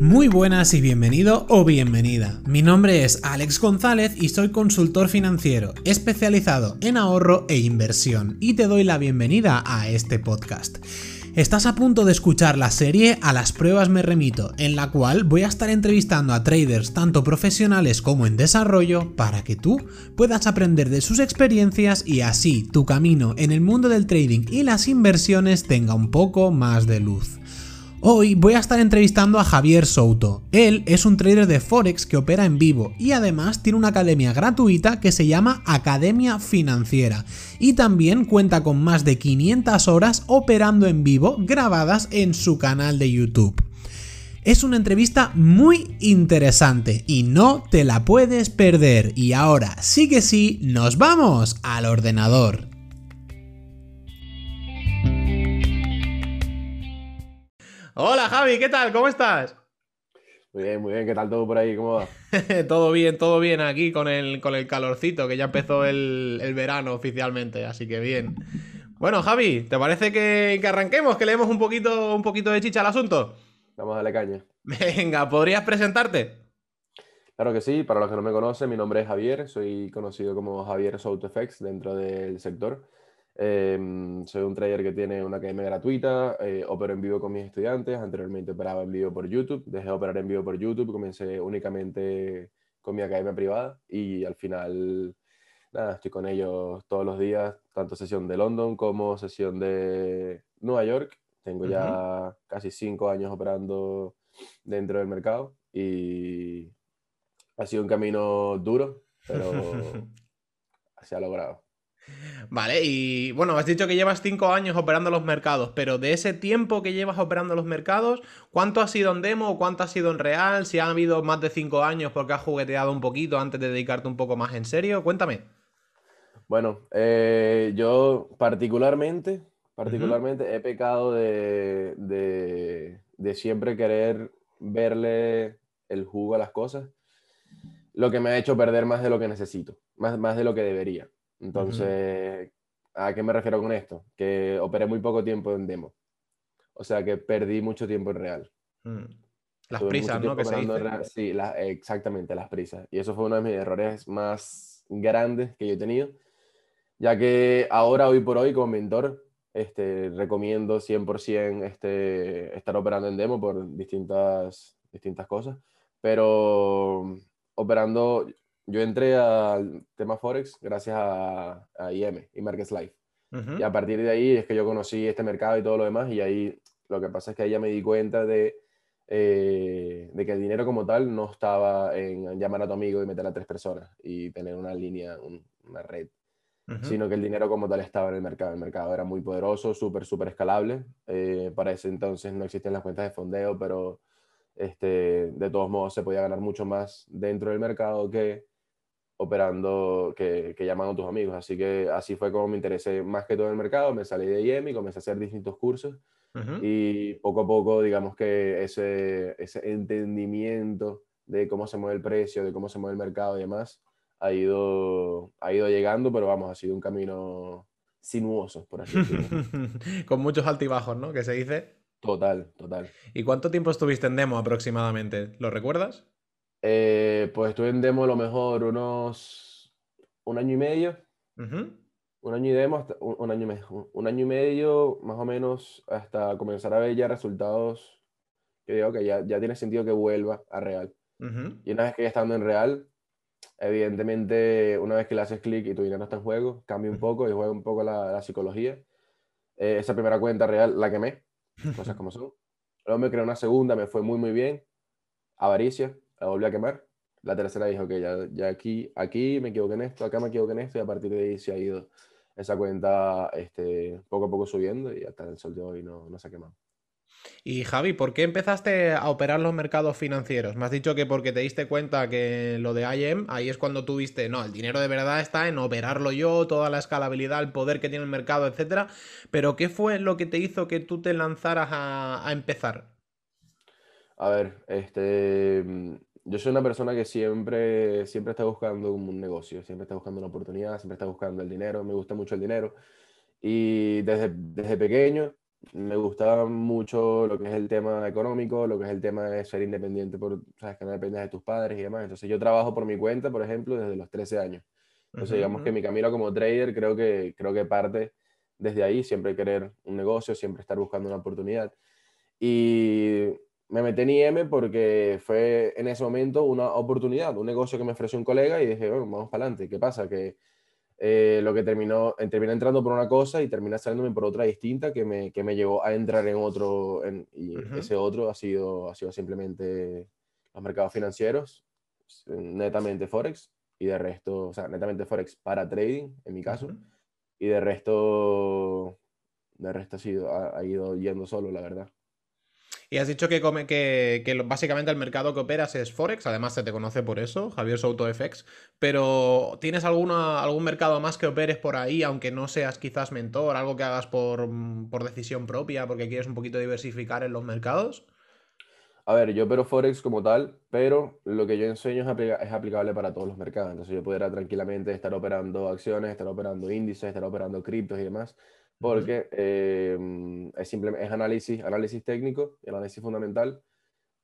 Muy buenas y bienvenido o bienvenida. Mi nombre es Alex González y soy consultor financiero especializado en ahorro e inversión y te doy la bienvenida a este podcast. Estás a punto de escuchar la serie A las pruebas me remito, en la cual voy a estar entrevistando a traders tanto profesionales como en desarrollo para que tú puedas aprender de sus experiencias y así tu camino en el mundo del trading y las inversiones tenga un poco más de luz. Hoy voy a estar entrevistando a Javier Souto. Él es un trader de Forex que opera en vivo y además tiene una academia gratuita que se llama Academia Financiera y también cuenta con más de 500 horas operando en vivo grabadas en su canal de YouTube. Es una entrevista muy interesante y no te la puedes perder. Y ahora sí que sí, nos vamos al ordenador. Hola Javi, ¿qué tal? ¿Cómo estás? Muy bien, muy bien. ¿Qué tal todo por ahí? ¿Cómo va? todo bien, todo bien aquí con el, con el calorcito, que ya empezó el, verano oficialmente, así que bien. Bueno, Javi, ¿te parece que, arranquemos? Que leemos un poquito, un poquito de chicha al asunto. Vamos a darle caña. Venga, ¿podrías presentarte? Claro que sí, para los que no me conocen, mi nombre es Javier, soy conocido como Javier Effects dentro del sector. Em, soy un trader que tiene una academia gratuita, eh, opero en vivo con mis estudiantes, anteriormente operaba en vivo por YouTube, dejé de operar en vivo por YouTube, comencé únicamente con mi academia privada y al final, nada, estoy con ellos todos los días, tanto sesión de London como sesión de Nueva York. Tengo ya casi cinco años operando dentro del mercado y ha sido un camino duro, pero se ha logrado. Vale, y bueno, has dicho que llevas cinco años operando los mercados, pero de ese tiempo que llevas operando los mercados, ¿cuánto ha sido en demo cuánto ha sido en real? Si ha habido más de cinco años porque has jugueteado un poquito antes de dedicarte un poco más en serio, cuéntame. Bueno, eh, yo particularmente, particularmente he pecado de, de siempre querer verle el jugo a las cosas, lo que me ha hecho perder más de lo que necesito, más, más de lo que debería. Entonces, ¿a qué me refiero con esto? Que operé muy poco tiempo en demo. O sea que perdí mucho tiempo en real. Mm. Las prisas, ¿no? Que se Sí, exactamente, las prisas. Y eso fue uno de mis errores más grandes que yo he tenido. Ya que ahora, hoy por hoy, como mentor, este, recomiendo 100% este, estar operando en demo por distintas, distintas cosas. Pero operando, yo entré al tema Forex gracias a, a IM y Markets Life. Y a partir de ahí es que yo conocí este mercado y todo lo demás. Y ahí lo que pasa es que ahí ya me di cuenta de, eh, de que el dinero como tal no estaba en llamar a tu amigo y meter a tres personas y tener una línea, una red. Sino que el dinero como tal estaba en el mercado. El mercado era muy poderoso, súper, súper escalable. Eh, para ese entonces no existían las cuentas de fondeo, pero este, de todos modos se podía ganar mucho más dentro del mercado que operando que, llamando a tus amigos. Así que así fue como me interesé más que todo en el mercado. Me salí de IEM y comencé a hacer distintos cursos. Y poco a poco, digamos que ese, ese entendimiento de cómo se mueve el precio, de cómo se mueve el mercado y demás, ha ido, ha ido llegando, pero vamos, ha sido un camino sinuoso, por así decirlo. Con muchos altibajos, ¿no? Que se dice. Total, total. ¿Y cuánto tiempo estuviste en demo aproximadamente? ¿Lo recuerdas? Eh, pues estuve en demo a lo mejor unos un año y medio. Un año y demo, un, año un año y medio más o menos hasta comenzar a ver ya resultados que digo que ya, ya tiene sentido que vuelva a real. Y una vez que ya estando en real, evidentemente una vez que le haces clic y tu dinero está en juego, cambia un poco y juega un poco la, la psicología. Eh, esa primera cuenta real la quemé, cosas como son. Luego me creé una segunda, me fue muy muy bien. Avaricia, la volví a quemar. La tercera dijo que ya, ya aquí, aquí me equivoqué en esto, acá me equivoqué en esto, y a partir de ahí se ha ido esa cuenta este, poco a poco subiendo y hasta el sol de hoy no, no se ha quemado. Y Javi, ¿por qué empezaste a operar los mercados financieros? Me has dicho que porque te diste cuenta que lo de IM, ahí es cuando tuviste, no, el dinero de verdad está en operarlo yo, toda la escalabilidad, el poder que tiene el mercado, etcétera. Pero ¿qué fue lo que te hizo que tú te lanzaras a, a empezar? A ver, este, yo soy una persona que siempre, siempre está buscando un negocio, siempre está buscando una oportunidad, siempre está buscando el dinero, me gusta mucho el dinero. Y desde, desde pequeño me gusta mucho lo que es el tema económico, lo que es el tema de ser independiente, por, sabes que no dependes de tus padres y demás. Entonces yo trabajo por mi cuenta, por ejemplo, desde los 13 años. Entonces digamos que mi camino como trader creo que, creo que parte desde ahí, siempre querer un negocio, siempre estar buscando una oportunidad. Y me metí en IM porque fue en ese momento una oportunidad, un negocio que me ofreció un colega y dije, bueno, vamos para adelante. ¿Qué pasa? Que eh, lo que terminó, terminé entrando por una cosa y terminé saliéndome por otra distinta que me, que me llevó a entrar en otro, y ese otro ha sido, ha sido simplemente los mercados financieros, netamente Forex, y de resto, o sea, netamente Forex para trading, en mi caso, y de resto, de resto ha, sido, ha ido yendo solo, la verdad. Y has dicho que, come, que, que, básicamente el mercado que operas es Forex, además se te conoce por eso, Javier Souto FX, pero ¿tienes alguna, algún mercado más que operes por ahí, aunque no seas quizás mentor, algo que hagas por, por decisión propia, porque quieres un poquito diversificar en los mercados? A ver, yo opero Forex como tal, pero lo que yo enseño es, es, aplicable para todos los mercados. Entonces yo podría tranquilamente estar operando acciones, estar operando índices, estar operando criptos y demás porque em, es, simplemente, es análisis, análisis técnico y análisis fundamental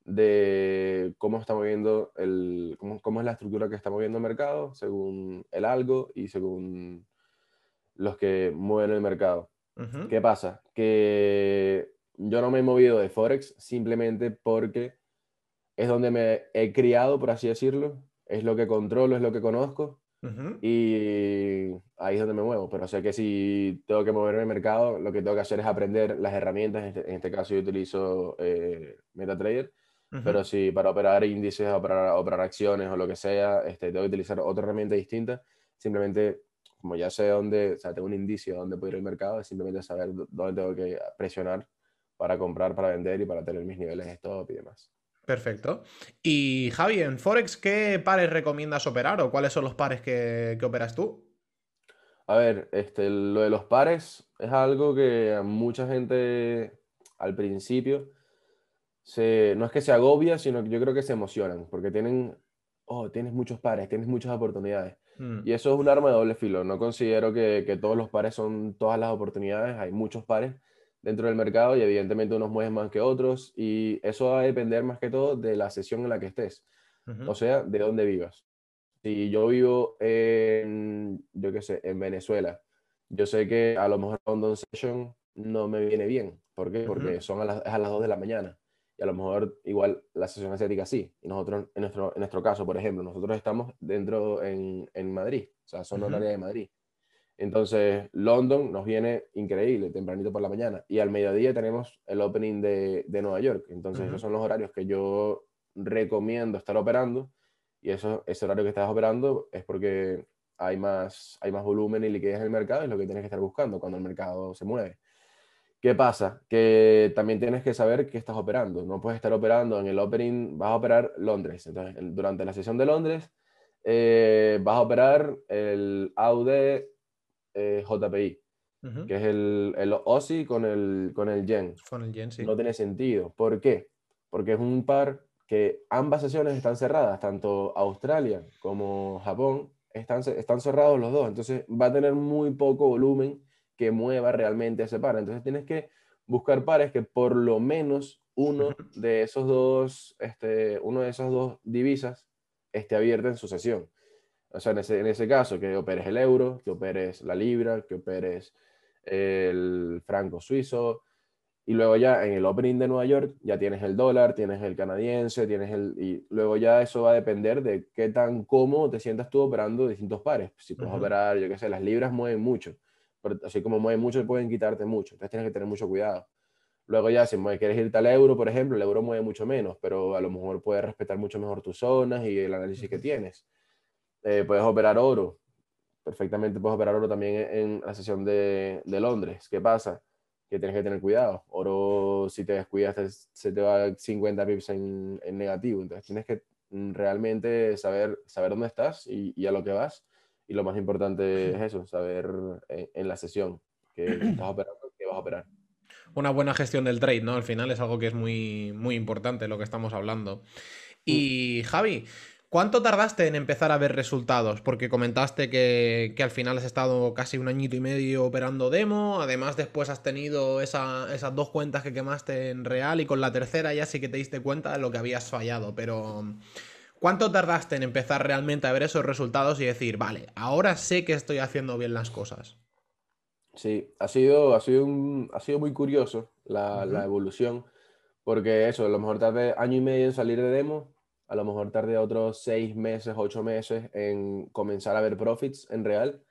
de cómo está moviendo el, cómo, cómo, es la estructura que está moviendo el mercado según el algo y según los que mueven el mercado. ¿Qué pasa? Que yo no me he movido de Forex simplemente porque es donde me he criado, por así decirlo, es lo que controlo, es lo que conozco y ahí es donde me muevo. Pero sé que si tengo que moverme el mercado, lo que tengo que hacer es aprender las herramientas. En este, este caso, yo utilizo eh, MetaTrader. Pero si para operar índices, operar, operar acciones o lo que sea, este, tengo que utilizar otra herramienta distinta, simplemente, como ya sé dónde, o sea, tengo un indicio de dónde puedo ir al mercado, es simplemente saber dónde tengo que presionar para comprar, para vender y para tener mis niveles de stop y demás. Perfecto. Y Javi, en Forex, ¿qué pares recomiendas operar o cuáles son los pares que, operas tú? A ver, este, lo de los pares es algo que mucha gente al principio se, no es que se agobia, sino que yo creo que se emocionan porque tienen, oh, tienes muchos pares, tienes muchas oportunidades. Hmm. Y eso es un arma de doble filo. No considero que, que todos los pares son todas las oportunidades, hay muchos pares dentro del mercado y evidentemente unos mueven más que otros y eso va a depender más que todo de la sesión en la que estés, o sea, de dónde vivas. Si yo vivo en, yo qué sé, en Venezuela, yo sé que a lo mejor London Session no me viene bien. ¿Por qué? Porque son a las, es a las 2 de la mañana y a lo mejor igual la sesión asiática sí. Y nosotros, en nuestro, en nuestro caso, por ejemplo, nosotros estamos dentro en, en Madrid, o sea, son uh de Madrid. Entonces, London nos viene increíble, tempranito por la mañana. Y al mediodía tenemos el opening de, de Nueva York. Entonces, esos son los horarios que yo recomiendo estar operando. Y eso, ese horario que estás operando es porque hay más, hay más volumen y liquidez en el mercado, es lo que tienes que estar buscando cuando el mercado se mueve. ¿Qué pasa? Que también tienes que saber qué estás operando. No puedes estar operando en el opening, vas a operar Londres. Entonces, durante la sesión de Londres, eh, vas a operar el AUD eh, JPI, que es el, el OSI con el, con el Yen. Con el Yen, sí. No tiene sentido. ¿Por qué? Porque es un par que ambas sesiones están cerradas, tanto Australia como Japón están, están cerrados los dos, entonces va a tener muy poco volumen que mueva realmente ese par. Entonces tienes que buscar pares que por lo menos uno de esos dos, este, uno de esas dos divisas esté abierta en su sesión. O sea, en ese, en ese caso, que operes el euro, que operes la libra, que operes el franco suizo, y luego ya en el opening de Nueva York ya tienes el dólar, tienes el canadiense, tienes el... Y luego ya eso va a depender de qué tan cómodo te sientas tú operando distintos pares. Si puedes operar, yo qué sé, las libras mueven mucho, pero así como mueven mucho, pueden quitarte mucho. Entonces tienes que tener mucho cuidado. Luego ya, si quieres irte al euro, por ejemplo, el euro mueve mucho menos, pero a lo mejor puedes respetar mucho mejor tus zonas y el análisis que tienes. Eh, puedes operar oro. Perfectamente puedes operar oro también en la sesión de, de, Londres. ¿Qué pasa? Que tienes que tener cuidado. Oro, si te descuidas, se te va 50 pips en, en, negativo. Entonces tienes que realmente saber, saber dónde estás y, y, a lo que vas. Y lo más importante es eso, saber en, en la sesión que estás operando, que vas a operar una buena gestión del trade, ¿no? Al final es algo que es muy, muy importante lo que estamos hablando. Y Javi, ¿Cuánto tardaste en empezar a ver resultados? Porque comentaste que, al final has estado casi un añito y medio operando demo, además después has tenido esas dos cuentas que quemaste en real y con la tercera ya sí que te diste cuenta de lo que habías fallado, pero ¿cuánto tardaste en empezar realmente a ver esos resultados y decir, vale, ahora sé que estoy haciendo bien las cosas? Sí, ha sido, ha sido, ha sido muy curioso la, la evolución, porque eso, a lo mejor tarde año y medio en salir de demo a lo mejor tardé otros seis meses, ocho meses en comenzar a ver profits en real.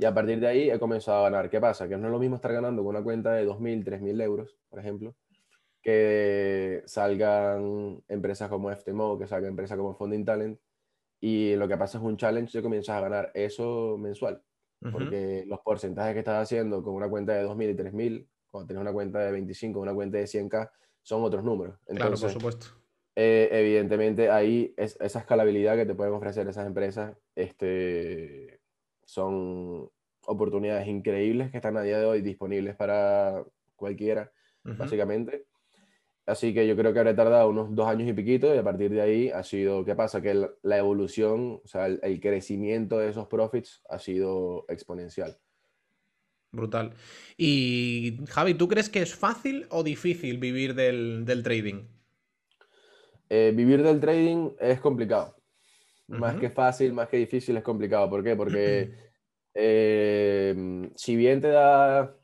Y a partir de ahí he comenzado a ganar. ¿Qué pasa? Que no es lo mismo estar ganando con una cuenta de 2.000, 3.000 euros, por ejemplo, que salgan empresas como FTMO, que salgan empresas como Funding Talent. Y lo que pasa es un challenge y comienzas a ganar eso mensual. Porque los porcentajes que estás haciendo con una cuenta de 2.000 y 3.000, cuando tienes una cuenta de 25, una cuenta de 100k, son otros números. claro, por supuesto. Eh, evidentemente ahí es, esa escalabilidad que te pueden ofrecer esas empresas este, son oportunidades increíbles que están a día de hoy disponibles para cualquiera, básicamente. Así que yo creo que habré tardado unos dos años y piquito y a partir de ahí ha sido, ¿qué pasa? Que la evolución, o sea, el, crecimiento de esos profits ha sido exponencial. Brutal. Y Javi, ¿tú crees que es fácil o difícil vivir del, del trading? Eh, vivir del trading es complicado. Más que fácil, más que difícil, es complicado. ¿Por qué? Porque eh, si bien te da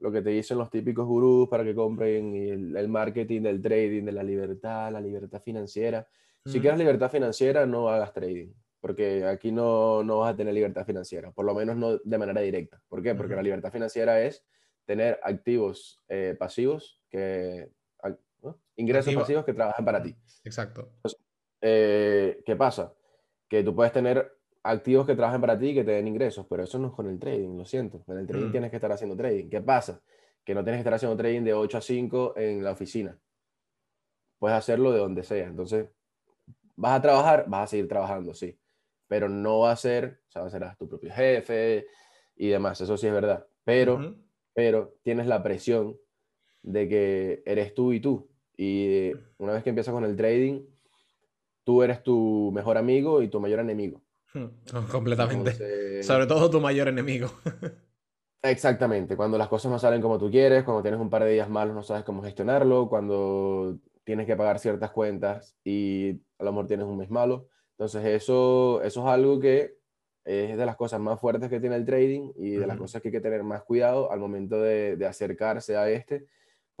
lo que te dicen los típicos gurús para que compren el, marketing del trading, de la libertad, la libertad financiera. Si quieres libertad financiera, no hagas trading, porque aquí no, no, vas a tener libertad financiera, por lo menos no de manera directa. ¿Por qué? Porque la libertad financiera es tener activos eh, pasivos que ingresos pasivos que trabajan para ti. Exacto. Eh, ¿Qué pasa? Que tú puedes tener activos que trabajen para ti y que te den ingresos, pero eso no es con el trading, lo siento. En el trading mm. tienes que estar haciendo trading. ¿Qué pasa? Que no tienes que estar haciendo trading de 8 a 5 en la oficina. Puedes hacerlo de donde sea. Entonces, vas a trabajar, vas a seguir trabajando, sí. Pero no va a ser, o sea, serás tu propio jefe y demás. Eso sí es verdad. Pero, pero tienes la presión de que eres tú y tú. Y una vez que empiezas con el trading, tú eres tu mejor amigo y tu mayor enemigo. Completamente. Sobre todo tu mayor enemigo. Exactamente. Cuando las cosas no salen como tú quieres, cuando tienes un par de días malos no sabes cómo gestionarlo, cuando tienes que pagar ciertas cuentas y a lo mejor tienes un mes malo. Entonces eso, eso es algo que es de las cosas más fuertes que tiene el trading y de las cosas que hay que tener más cuidado al momento de, de acercarse a este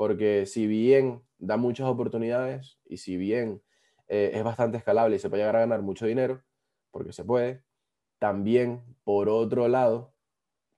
porque si bien da muchas oportunidades y si bien eh, es bastante escalable y se puede llegar a ganar mucho dinero, porque se puede, también por otro lado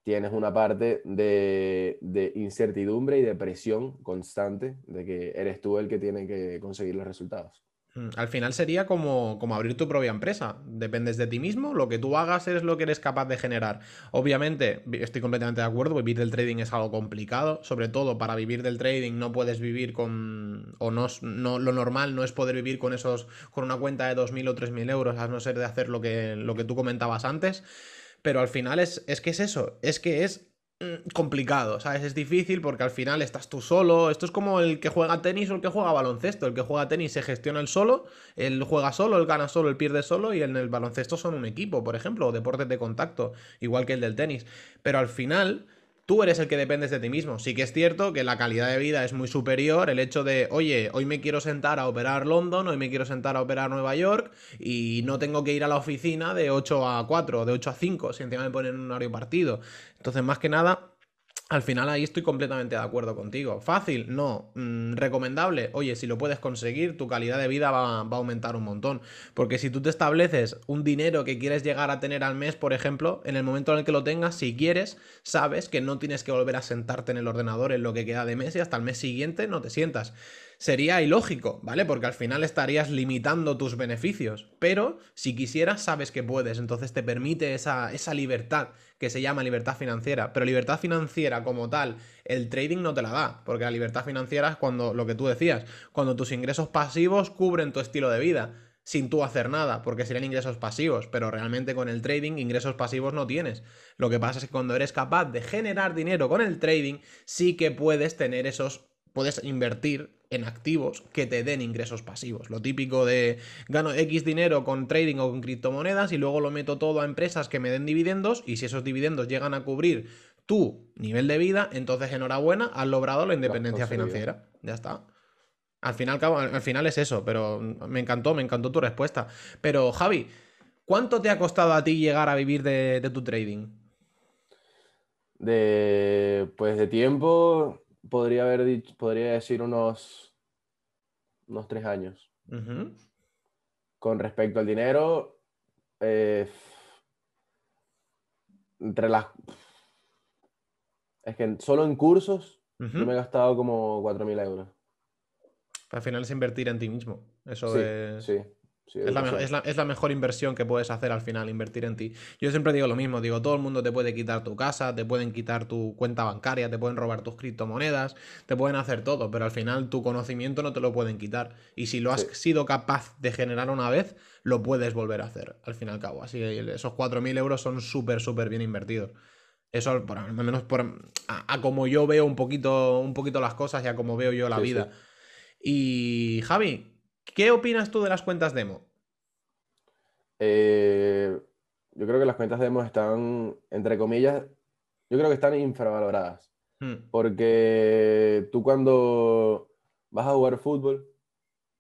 tienes una parte de, de, incertidumbre y de presión constante de que eres tú el que tiene que conseguir los resultados. Mm, al final sería como, como, abrir tu propia empresa. Dependes de ti mismo, lo que tú hagas es lo que eres capaz de generar. Obviamente, estoy completamente de acuerdo, vivir del trading es algo complicado, sobre todo para vivir del trading no puedes vivir con, o no, no lo normal no es poder vivir con esos, con una cuenta de 2.000 o 3.000 euros, a no ser de hacer lo que, lo que tú comentabas antes. Pero al final es, es que es eso, es que es complicado, ¿sabes? Es difícil porque al final estás tú solo. Esto es como el que juega tenis o el que juega baloncesto. El que juega tenis se gestiona el solo, él juega solo, él gana solo, él pierde solo y en el baloncesto son un equipo, por ejemplo, o deportes de contacto, igual que el del tenis. Pero al final tú eres el que dependes de ti mismo. Sí que es cierto que la calidad de vida es muy superior. El hecho de, oye, hoy me quiero sentar a operar London, hoy me quiero sentar a operar Nueva York y no tengo que ir a la oficina de 8 a 4, de 8 a 5, si encima me ponen un horario partido. Entonces, más que nada, al final ahí estoy completamente de acuerdo contigo. ¿Fácil? No. Mm, ¿Recomendable? Oye, si lo puedes conseguir, tu calidad de vida va, a aumentar un montón. Porque si tú te estableces un dinero que quieres llegar a tener al mes, por ejemplo, en el momento en el que lo tengas, si quieres, sabes que no tienes que volver a sentarte en el ordenador en lo que queda de mes y hasta el mes siguiente no te sientas sería ilógico, ¿vale? Porque al final estarías limitando tus beneficios. Pero si quisieras, sabes que puedes. Entonces te permite esa, esa libertad que se llama libertad financiera. Pero libertad financiera como tal, el trading no te la da. Porque la libertad financiera es cuando, lo que tú decías, cuando tus ingresos pasivos cubren tu estilo de vida sin tú hacer nada, porque serían ingresos pasivos, pero realmente con el trading ingresos pasivos no tienes. Lo que pasa es que cuando eres capaz de generar dinero con el trading, sí que puedes tener esos puedes invertir en activos que te den ingresos pasivos. Lo típico de gano X dinero con trading o con criptomonedas y luego lo meto todo a empresas que me den dividendos y si esos dividendos llegan a cubrir tu nivel de vida, entonces enhorabuena, has logrado la independencia financiera. Ya está. Al final, al final es eso, pero me encantó, me encantó tu respuesta. Pero Javi, ¿cuánto te ha costado a ti llegar a vivir de, tu trading? De, pues de tiempo, podría haber dicho, podría decir unos, unos tres años. Con respecto al dinero, eh, entre las... Es que solo en cursos yo me he gastado como 4.000 euros. Al final es invertir en ti mismo. Eso es... Sí, es, la, mejor inversión que puedes hacer al final, invertir en ti. Yo siempre digo lo mismo, digo, todo el mundo te puede quitar tu casa, te pueden quitar tu cuenta bancaria, te pueden robar tus criptomonedas, te pueden hacer todo, pero al final tu conocimiento no te lo pueden quitar. Y si lo has sido capaz de generar una vez, lo puedes volver a hacer, al fin y al cabo. Así que esos 4.000 euros son súper, súper bien invertidos. Eso, por, al menos por, a, como yo veo un poquito, un poquito las cosas y a como veo yo la vida. Y Javi, ¿qué opinas tú de las cuentas demo? Eh, yo creo que las cuentas demo están, entre comillas, yo creo que están infravaloradas. Hmm. Porque tú cuando vas a jugar fútbol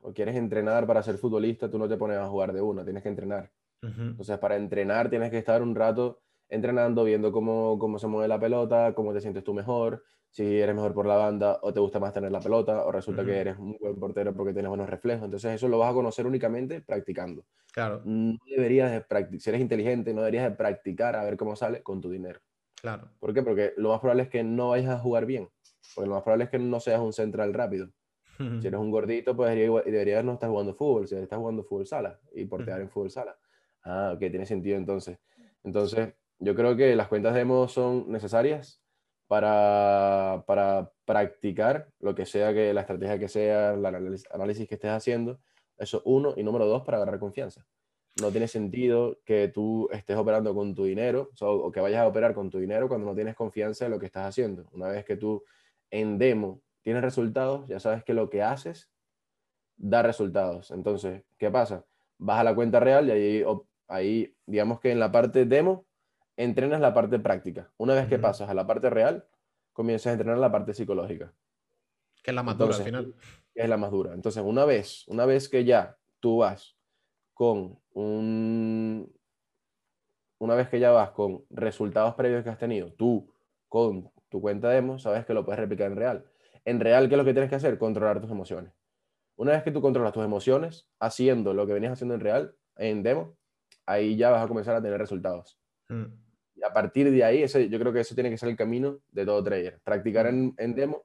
o quieres entrenar para ser futbolista, tú no te pones a jugar de una, tienes que entrenar. Entonces, para entrenar tienes que estar un rato entrenando, viendo cómo, cómo se mueve la pelota, cómo te sientes tú mejor, si eres mejor por la banda o te gusta más tener la pelota o resulta que eres un buen portero porque tienes buenos reflejos. Entonces eso lo vas a conocer únicamente practicando. Claro. No deberías de practicar, si eres inteligente, no deberías de practicar a ver cómo sale con tu dinero. Claro. ¿Por qué? Porque lo más probable es que no vayas a jugar bien. Porque lo más probable es que no seas un central rápido. Si eres un gordito, pues deberías no estar jugando fútbol. Si estás jugando fútbol sala y portear en fútbol sala. Ah, ok, tiene sentido entonces. Entonces, yo creo que las cuentas demo son necesarias para, para practicar lo que sea que la estrategia que sea, el análisis que estés haciendo. Eso uno. Y número dos, para agarrar confianza. No tiene sentido que tú estés operando con tu dinero o, que vayas a operar con tu dinero cuando no tienes confianza en lo que estás haciendo. Una vez que tú en demo tienes resultados, ya sabes que lo que haces da resultados. Entonces, ¿qué pasa? Vas a la cuenta real y ahí, ahí digamos que en la parte demo entrenas la parte práctica. Una vez que pasas a la parte real, comienzas a entrenar la parte psicológica. Que es la más dura al final. es la más dura. Entonces, una vez, una vez que ya tú vas con un... Una vez que ya vas con resultados previos que has tenido, tú con tu cuenta demo, sabes que lo puedes replicar en real. En real, ¿qué es lo que tienes que hacer? Controlar tus emociones. Una vez que tú controlas tus emociones, haciendo lo que venías haciendo en real, en demo, ahí ya vas a comenzar a tener resultados. Mm. A partir de ahí, ese, yo creo que eso tiene que ser el camino de todo trader. Practicar en, en, demo,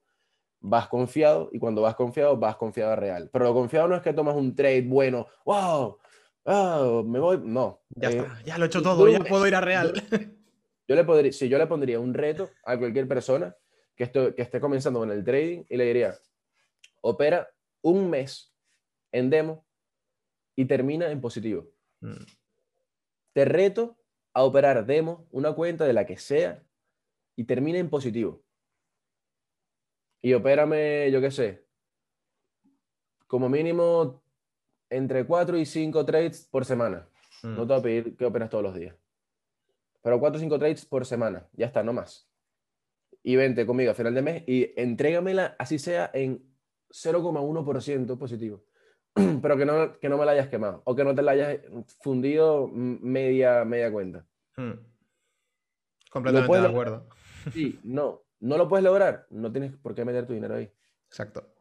vas confiado y cuando vas confiado, vas confiado a real. Pero lo confiado no es que tomas un trade bueno, wow, oh, me voy, no. Ya eh, está, ya lo he hecho todo, ya puedo ir a real. Yo, le podría, si yo le pondría un reto a cualquier persona que, esto, que esté comenzando con el trading y le diría, opera un mes en demo y termina en positivo. Mm. Te reto a operar demo, una cuenta de la que sea, y termina en positivo. Y opérame, yo qué sé, como mínimo entre 4 y 5 trades por semana. Mm. No te voy a pedir que operas todos los días. Pero 4 o 5 trades por semana. Ya está, no más. Y vente conmigo a final de mes y entrégamela así sea en 0,1% positivo. pero que no, que no me la hayas quemado o que no te la hayas fundido media, media cuenta. Hmm. Completamente de acuerdo. Sí, no, no lo puedes lograr, no tienes por qué meter tu dinero ahí. Exacto.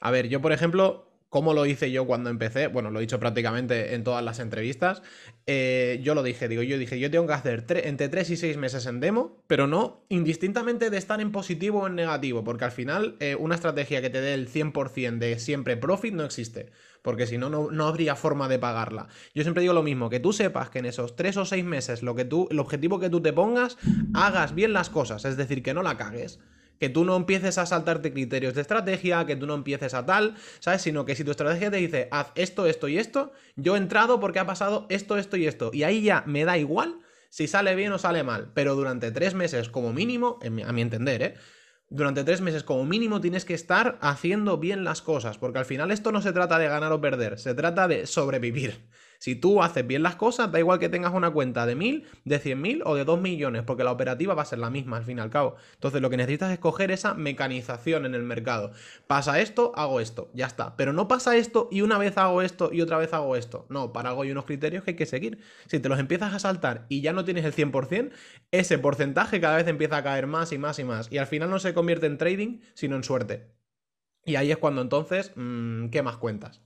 A ver, yo por ejemplo, ¿Cómo lo hice yo cuando empecé? Bueno, lo he dicho prácticamente en todas las entrevistas. Eh, yo lo dije, digo, yo dije, yo tengo que hacer entre 3 y 6 meses en demo, pero no indistintamente de estar en positivo o en negativo, porque al final eh, una estrategia que te dé el 100% de siempre profit no existe, porque si no, no habría forma de pagarla. Yo siempre digo lo mismo, que tú sepas que en esos 3 o 6 meses lo que tú, el objetivo que tú te pongas, hagas bien las cosas, es decir, que no la cagues que tú no empieces a saltarte criterios de estrategia, que tú no empieces a tal, ¿sabes? Sino que si tu estrategia te dice, haz esto, esto y esto, yo he entrado porque ha pasado esto, esto y esto. Y ahí ya me da igual si sale bien o sale mal. Pero durante tres meses como mínimo, a mi entender, ¿eh? Durante tres meses como mínimo tienes que estar haciendo bien las cosas, porque al final esto no se trata de ganar o perder, se trata de sobrevivir. Si tú haces bien las cosas, da igual que tengas una cuenta de 1000, de 100.000 o de 2 millones, porque la operativa va a ser la misma al fin y al cabo. Entonces lo que necesitas es coger esa mecanización en el mercado. Pasa esto, hago esto, ya está. Pero no pasa esto y una vez hago esto y otra vez hago esto. No, para algo hay unos criterios que hay que seguir. Si te los empiezas a saltar y ya no tienes el 100%, ese porcentaje cada vez empieza a caer más y más y más. Y al final no se convierte en trading, sino en suerte. Y ahí es cuando entonces, mm, ¿qué más cuentas?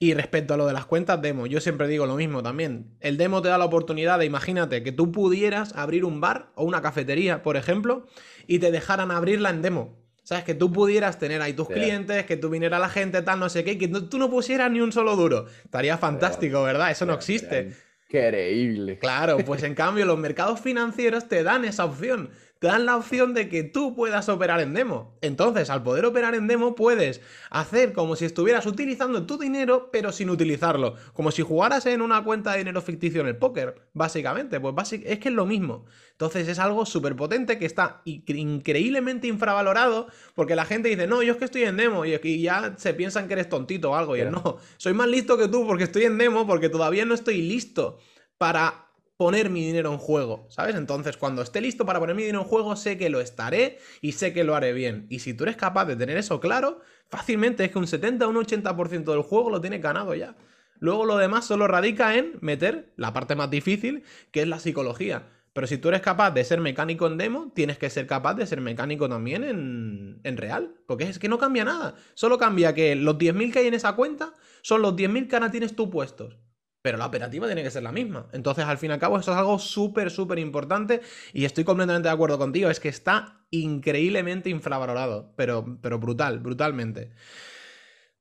Y respecto a lo de las cuentas demo, yo siempre digo lo mismo también. El demo te da la oportunidad de, imagínate, que tú pudieras abrir un bar o una cafetería, por ejemplo, y te dejaran abrirla en demo. ¿Sabes? Que tú pudieras tener ahí tus clientes, que tú viniera la gente, tal, no sé qué, que tú no pusieras ni un solo duro. Estaría fantástico, ¿verdad? Eso no existe. Increíble. Claro, pues en cambio los mercados financieros te dan esa opción te dan la opción de que tú puedas operar en demo. Entonces, al poder operar en demo, puedes hacer como si estuvieras utilizando tu dinero, pero sin utilizarlo. Como si jugaras en una cuenta de dinero ficticio en el póker, básicamente. Pues es que es lo mismo. Entonces, es algo súper potente que está increíblemente infravalorado, porque la gente dice, no, yo es que estoy en demo, y ya se piensan que eres tontito o algo. Y no, soy más listo que tú porque estoy en demo, porque todavía no estoy listo para poner mi dinero en juego, ¿sabes? Entonces, cuando esté listo para poner mi dinero en juego, sé que lo estaré y sé que lo haré bien. Y si tú eres capaz de tener eso claro, fácilmente es que un 70 o un 80% del juego lo tienes ganado ya. Luego lo demás solo radica en meter la parte más difícil, que es la psicología. Pero si tú eres capaz de ser mecánico en demo, tienes que ser capaz de ser mecánico también en, en real. Porque es que no cambia nada. Solo cambia que los 10.000 que hay en esa cuenta son los 10.000 que ahora tienes tú puestos pero la operativa tiene que ser la misma. Entonces, al fin y al cabo, eso es algo súper, súper importante y estoy completamente de acuerdo contigo. Es que está increíblemente infravalorado, pero, pero brutal, brutalmente.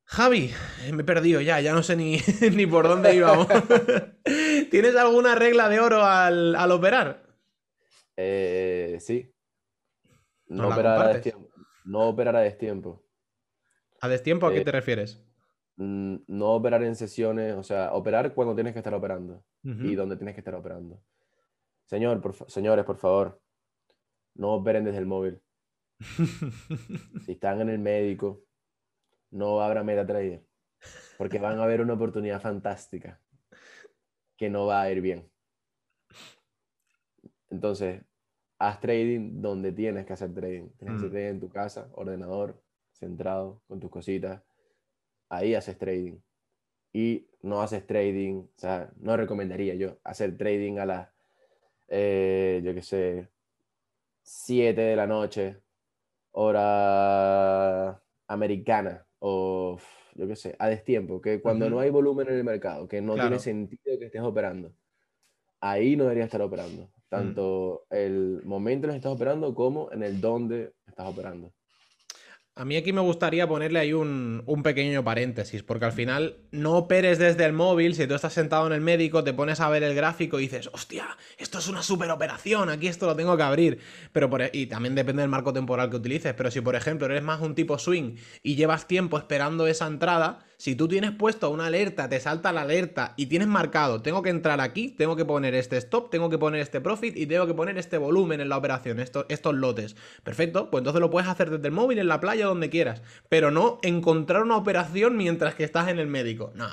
Javi, me he perdido ya, ya no sé ni, ni por dónde íbamos. ¿Tienes alguna regla de oro al, operar? Eh, sí. No, operar a destiempo. No operar a destiempo. ¿A destiempo a qué eh, te refieres? Mm, no operar en sesiones, o sea, operar cuando tienes que estar operando y donde tienes que estar operando. Señor, señores, por favor, no operen desde el móvil. si están en el médico, no abran MetaTrader, porque van a ver una oportunidad fantástica que no va a ir bien. Entonces, haz trading donde tienes que hacer trading. Tienes que hacer mm. trading en tu casa, ordenador, centrado, con tus cositas ahí haces trading. Y no haces trading, o sea, no recomendaría yo hacer trading a las, eh, yo qué sé, 7 de la noche, hora americana, o yo qué sé, a destiempo, que cuando no hay volumen en el mercado, que no tiene sentido que estés operando, ahí no deberías estar operando, mm. tanto el momento en el que estás operando como en el donde estás operando. A mí aquí me gustaría ponerle ahí un, pequeño paréntesis, porque al final no operes desde el móvil, si tú estás sentado en el médico, te pones a ver el gráfico y dices, hostia, esto es una super operación, aquí esto lo tengo que abrir. Pero por, e, y también depende del marco temporal que utilices, pero si por ejemplo eres más un tipo swing y llevas tiempo esperando esa entrada, si tú tienes puesto una alerta, te salta la alerta y tienes marcado, tengo que entrar aquí, tengo que poner este stop, tengo que poner este profit y tengo que poner este volumen en la operación, estos, lotes. Perfecto, pues entonces lo puedes hacer desde el móvil, en la playa, donde quieras, pero no encontrar una operación mientras que estás en el médico. No.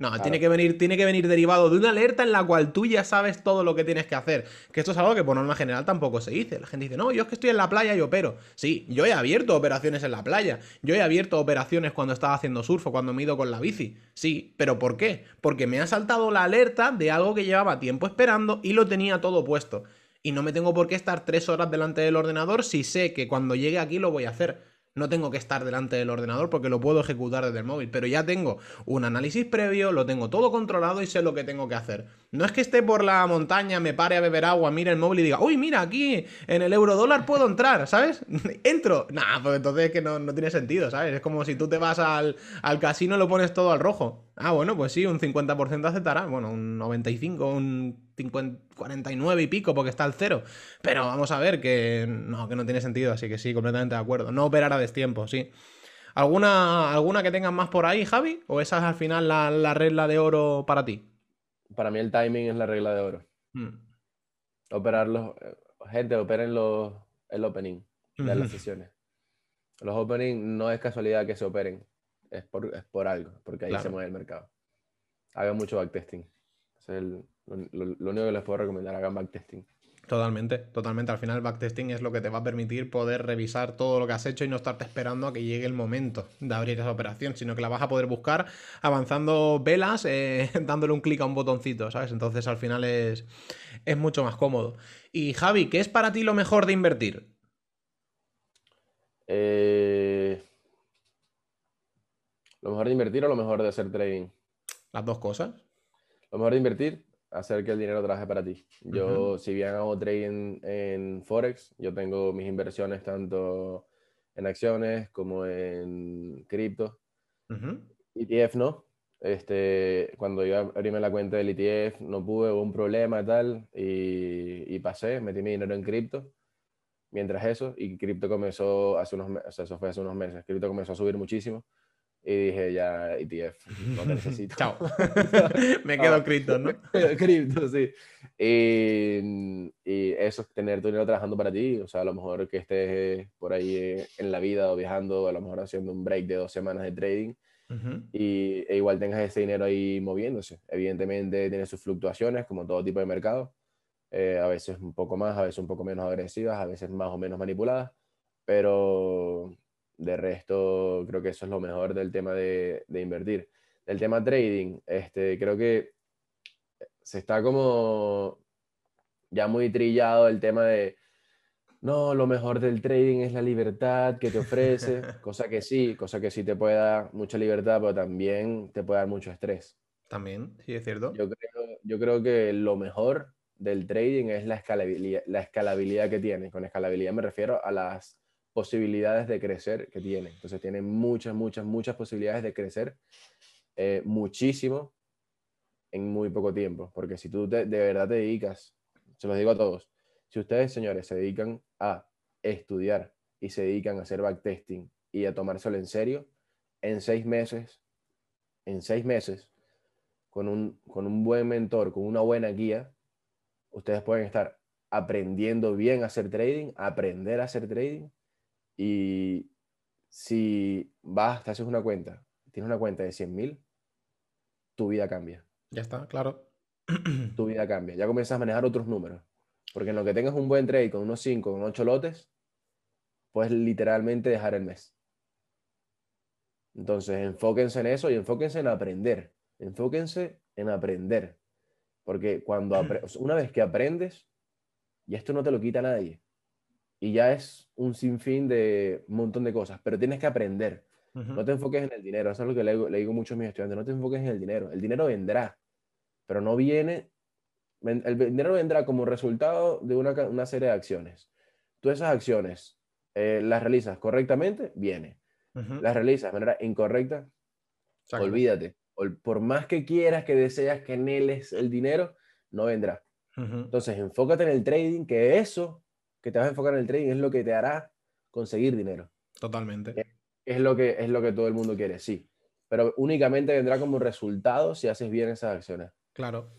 No, tiene, que venir, tiene que venir derivado de una alerta en la cual tú ya sabes todo lo que tienes que hacer. Que esto es algo que por norma general tampoco se dice. La gente dice, no, yo es que estoy en la playa y opero. Sí, yo he abierto operaciones en la playa. Yo he abierto operaciones cuando estaba haciendo surf o cuando me he ido con la bici. Sí, pero ¿por qué? Porque me ha saltado la alerta de algo que llevaba tiempo esperando y lo tenía todo puesto. Y no me tengo por qué estar tres horas delante del ordenador si sé que cuando llegue aquí lo voy a hacer. No tengo que estar delante del ordenador porque lo puedo ejecutar desde el móvil, pero ya tengo un análisis previo, lo tengo todo controlado y sé lo que tengo que hacer. No es que esté por la montaña, me pare a beber agua, mire el móvil y diga, uy, mira, aquí en el euro dólar puedo entrar, ¿sabes? Entro. Nah, pues entonces es que no, tiene sentido, ¿sabes? Es como si tú te vas al, al casino y lo pones todo al rojo. Ah, bueno, pues sí, un 50% aceptará. Bueno, un 95, un 50, 49 y pico porque está al cero. Pero vamos a ver que no, que no tiene sentido, así que sí, completamente de acuerdo. No operar a destiempo, sí. ¿Alguna, ¿Alguna que tengas más por ahí, Javi? ¿O esa es al final la, regla de oro para ti? Para mí el timing es la regla de oro. Hmm. Operar los... Gente, operen los, el opening de las sesiones. Los openings no es casualidad que se operen, es por, es por algo, porque ahí se mueve el mercado. Hagan mucho backtesting. Es lo, lo, único que les puedo recomendar, hagan backtesting. Totalmente, totalmente. Al final el backtesting es lo que te va a permitir poder revisar todo lo que has hecho y no estarte esperando a que llegue el momento de abrir esa operación, sino que la vas a poder buscar avanzando velas, eh, dándole un clic a un botoncito, ¿sabes? Entonces al final es, es mucho más cómodo. Y Javi, ¿qué es para ti lo mejor de invertir? Eh, ¿Lo mejor de invertir o lo mejor de hacer trading? Las dos cosas. Lo mejor de invertir, hacer que el dinero trabaje para ti. Yo, si bien hago trading en Forex, yo tengo mis inversiones tanto en acciones como en cripto. ETF no. Este, cuando yo abrí la cuenta del ETF, no pude, hubo un problema y tal, y, y pasé, metí mi dinero en cripto. Mientras eso, y cripto comenzó hace unos meses, o sea, eso fue hace unos meses, cripto comenzó a subir muchísimo. Y dije, ya, ETF, no te necesito. Chao. Me quedo cripto, ¿no? cripto, sí. Y, y, eso, tener tu dinero trabajando para ti. O sea, a lo mejor que estés por ahí en la vida o viajando, a lo mejor haciendo un break de dos semanas de trading. y, e igual tengas ese dinero ahí moviéndose. Evidentemente tiene sus fluctuaciones, como todo tipo de mercado. Eh, a veces un poco más, a veces un poco menos agresivas, a veces más o menos manipuladas. Pero de resto, creo que eso es lo mejor del tema de, invertir. Del tema trading, este, creo que se está como ya muy trillado el tema de, no, lo mejor del trading es la libertad que te ofrece, cosa que sí, cosa que sí te puede dar mucha libertad, pero también te puede dar mucho estrés. También, sí, es cierto. Yo creo, yo creo que lo mejor del trading es la escalabilidad, la escalabilidad que tiene. Con escalabilidad me refiero a las posibilidades de crecer que tiene. Entonces tiene muchas, muchas, muchas posibilidades de crecer eh, muchísimo en muy poco tiempo. Porque si tú de verdad te dedicas, se los digo a todos, si ustedes, señores, se dedican a estudiar y se dedican a hacer backtesting y a tomárselo en serio, en seis meses, en seis meses, con un, con un buen mentor, con una buena guía, ustedes pueden estar aprendiendo bien a hacer trading, aprender a hacer trading y si vas, te haces una cuenta, tienes una cuenta de 100 mil, tu vida cambia. Ya está, claro. Tu vida cambia. Ya comienzas a manejar otros números. Porque en lo que tengas un buen trade con unos 5, con 8 lotes, puedes literalmente dejar el mes. Entonces, enfóquense en eso y enfóquense en aprender. Enfóquense en aprender. Porque cuando una vez que aprendes, y esto no te lo quita nadie, y ya es un sinfín de un montón de cosas, pero tienes que aprender. No te enfoques en el dinero, eso es lo que le digo, le digo mucho a mis estudiantes, no te enfoques en el dinero, el dinero vendrá, pero no viene, el dinero vendrá como resultado de una, una serie de acciones. Tú esas acciones eh, las realizas correctamente, viene. Las realizas de manera incorrecta, olvídate. Por más que quieras, que deseas, que anheles el dinero, no vendrá. Entonces, enfócate en el trading, que eso que te vas a enfocar en el trading es lo que te hará conseguir dinero. Totalmente. Es, lo que, es lo que todo el mundo quiere, sí. Pero únicamente vendrá como resultado si haces bien esas acciones. Claro.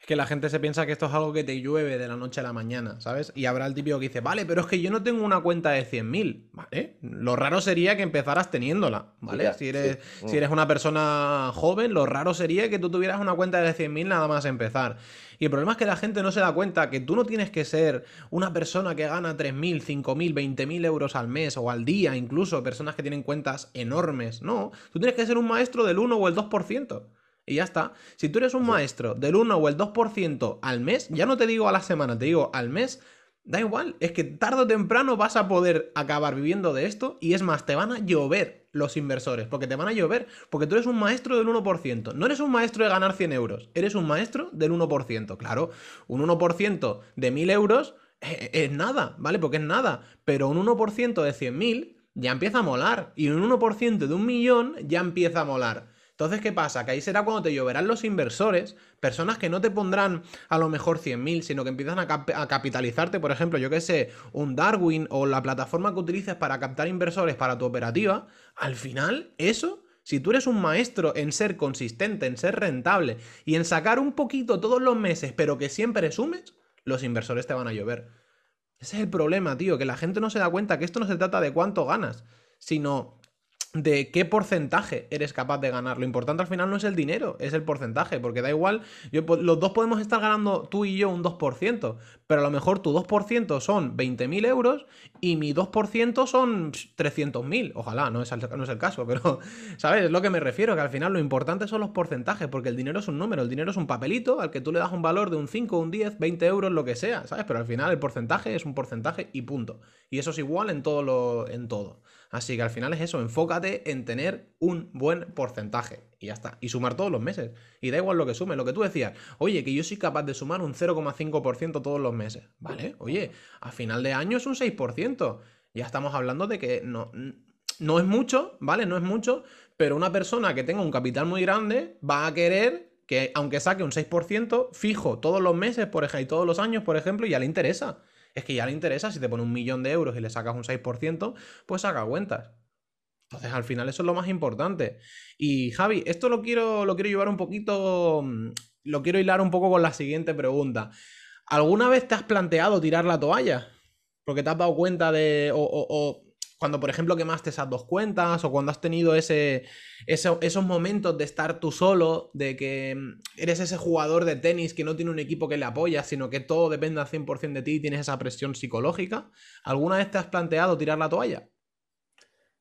Es que la gente se piensa que esto es algo que te llueve de la noche a la mañana, ¿sabes? Y habrá el típico que dice, vale, pero es que yo no tengo una cuenta de 100.000, ¿vale? Lo raro sería que empezaras teniéndola, ¿vale? si, eres, si eres una persona joven, lo raro sería que tú tuvieras una cuenta de 100.000 nada más empezar. Y el problema es que la gente no se da cuenta que tú no tienes que ser una persona que gana 3.000, 5.000, 20.000 euros al mes o al día, incluso personas que tienen cuentas enormes. No, tú tienes que ser un maestro del 1 o el 2%. Y ya está. Si tú eres un maestro del 1 o el 2% al mes, ya no te digo a la semana, te digo al mes, da igual. Es que tarde o temprano vas a poder acabar viviendo de esto y es más, te van a llover los inversores, porque te van a llover, porque tú eres un maestro del 1%. No eres un maestro de ganar 100 euros, eres un maestro del 1%. Claro, un 1% de 1000 euros es, es nada, ¿vale? Porque es nada. Pero un 1% de 100.000 ya empieza a molar. Y un 1% de un millón ya empieza a molar. Entonces, ¿qué pasa? Que ahí será cuando te lloverán los inversores, personas que no te pondrán a lo mejor 100.000, sino que empiezan a, capitalizarte, por ejemplo, yo que sé, un Darwin o la plataforma que utilices para captar inversores para tu operativa. Al final, eso si tú eres un maestro en ser consistente, en ser rentable y en sacar un poquito todos los meses, pero que siempre sumes, los inversores te van a llover. Ese es el problema, tío, que la gente no se da cuenta que esto no se trata de cuánto ganas, sino de qué porcentaje eres capaz de ganar. Lo importante al final no es el dinero, es el porcentaje, porque da igual, los dos podemos estar ganando tú y yo un 2%, pero a lo mejor tu 2% son 20.000 euros y mi 2% son 300.000. Ojalá, no es, el, no es el caso, pero, ¿sabes? Es lo que me refiero, que al final lo importante son los porcentajes, porque el dinero es un número, el dinero es un papelito al que tú le das un valor de un 5, un 10, 20 euros, lo que sea, ¿sabes? Pero al final el porcentaje es un porcentaje y punto. Y eso es igual en todo lo, en todo. Así que al final es eso, enfócate en tener un buen porcentaje. Y ya está. Y sumar todos los meses. Y da igual lo que sume. Lo que tú decías, oye, que yo soy capaz de sumar un 0,5% todos los meses. ¿Vale? Oye, a final de año es un 6%. Ya estamos hablando de que no, no es mucho, ¿vale? No es mucho, pero una persona que tenga un capital muy grande va a querer que, aunque saque un 6% fijo todos los meses, por ejemplo, y todos los años, por ejemplo, ya le interesa es que ya le interesa, si te pone un millón de euros y le sacas un 6%, pues saca cuentas. Entonces, al final, eso es lo más importante. Y Javi, esto lo quiero, lo quiero llevar un poquito. Mm, lo quiero hilar un poco con la siguiente pregunta. ¿Alguna vez te has planteado tirar la toalla? Porque te has dado cuenta de. o cuando, por ejemplo, quemaste esas dos cuentas o cuando has tenido ese, esos momentos de estar tú solo, de que mm, eres ese jugador de tenis que no tiene un equipo que le apoya, sino que todo depende al 100% de ti y tienes esa presión psicológica, ¿alguna vez te has planteado tirar la toalla?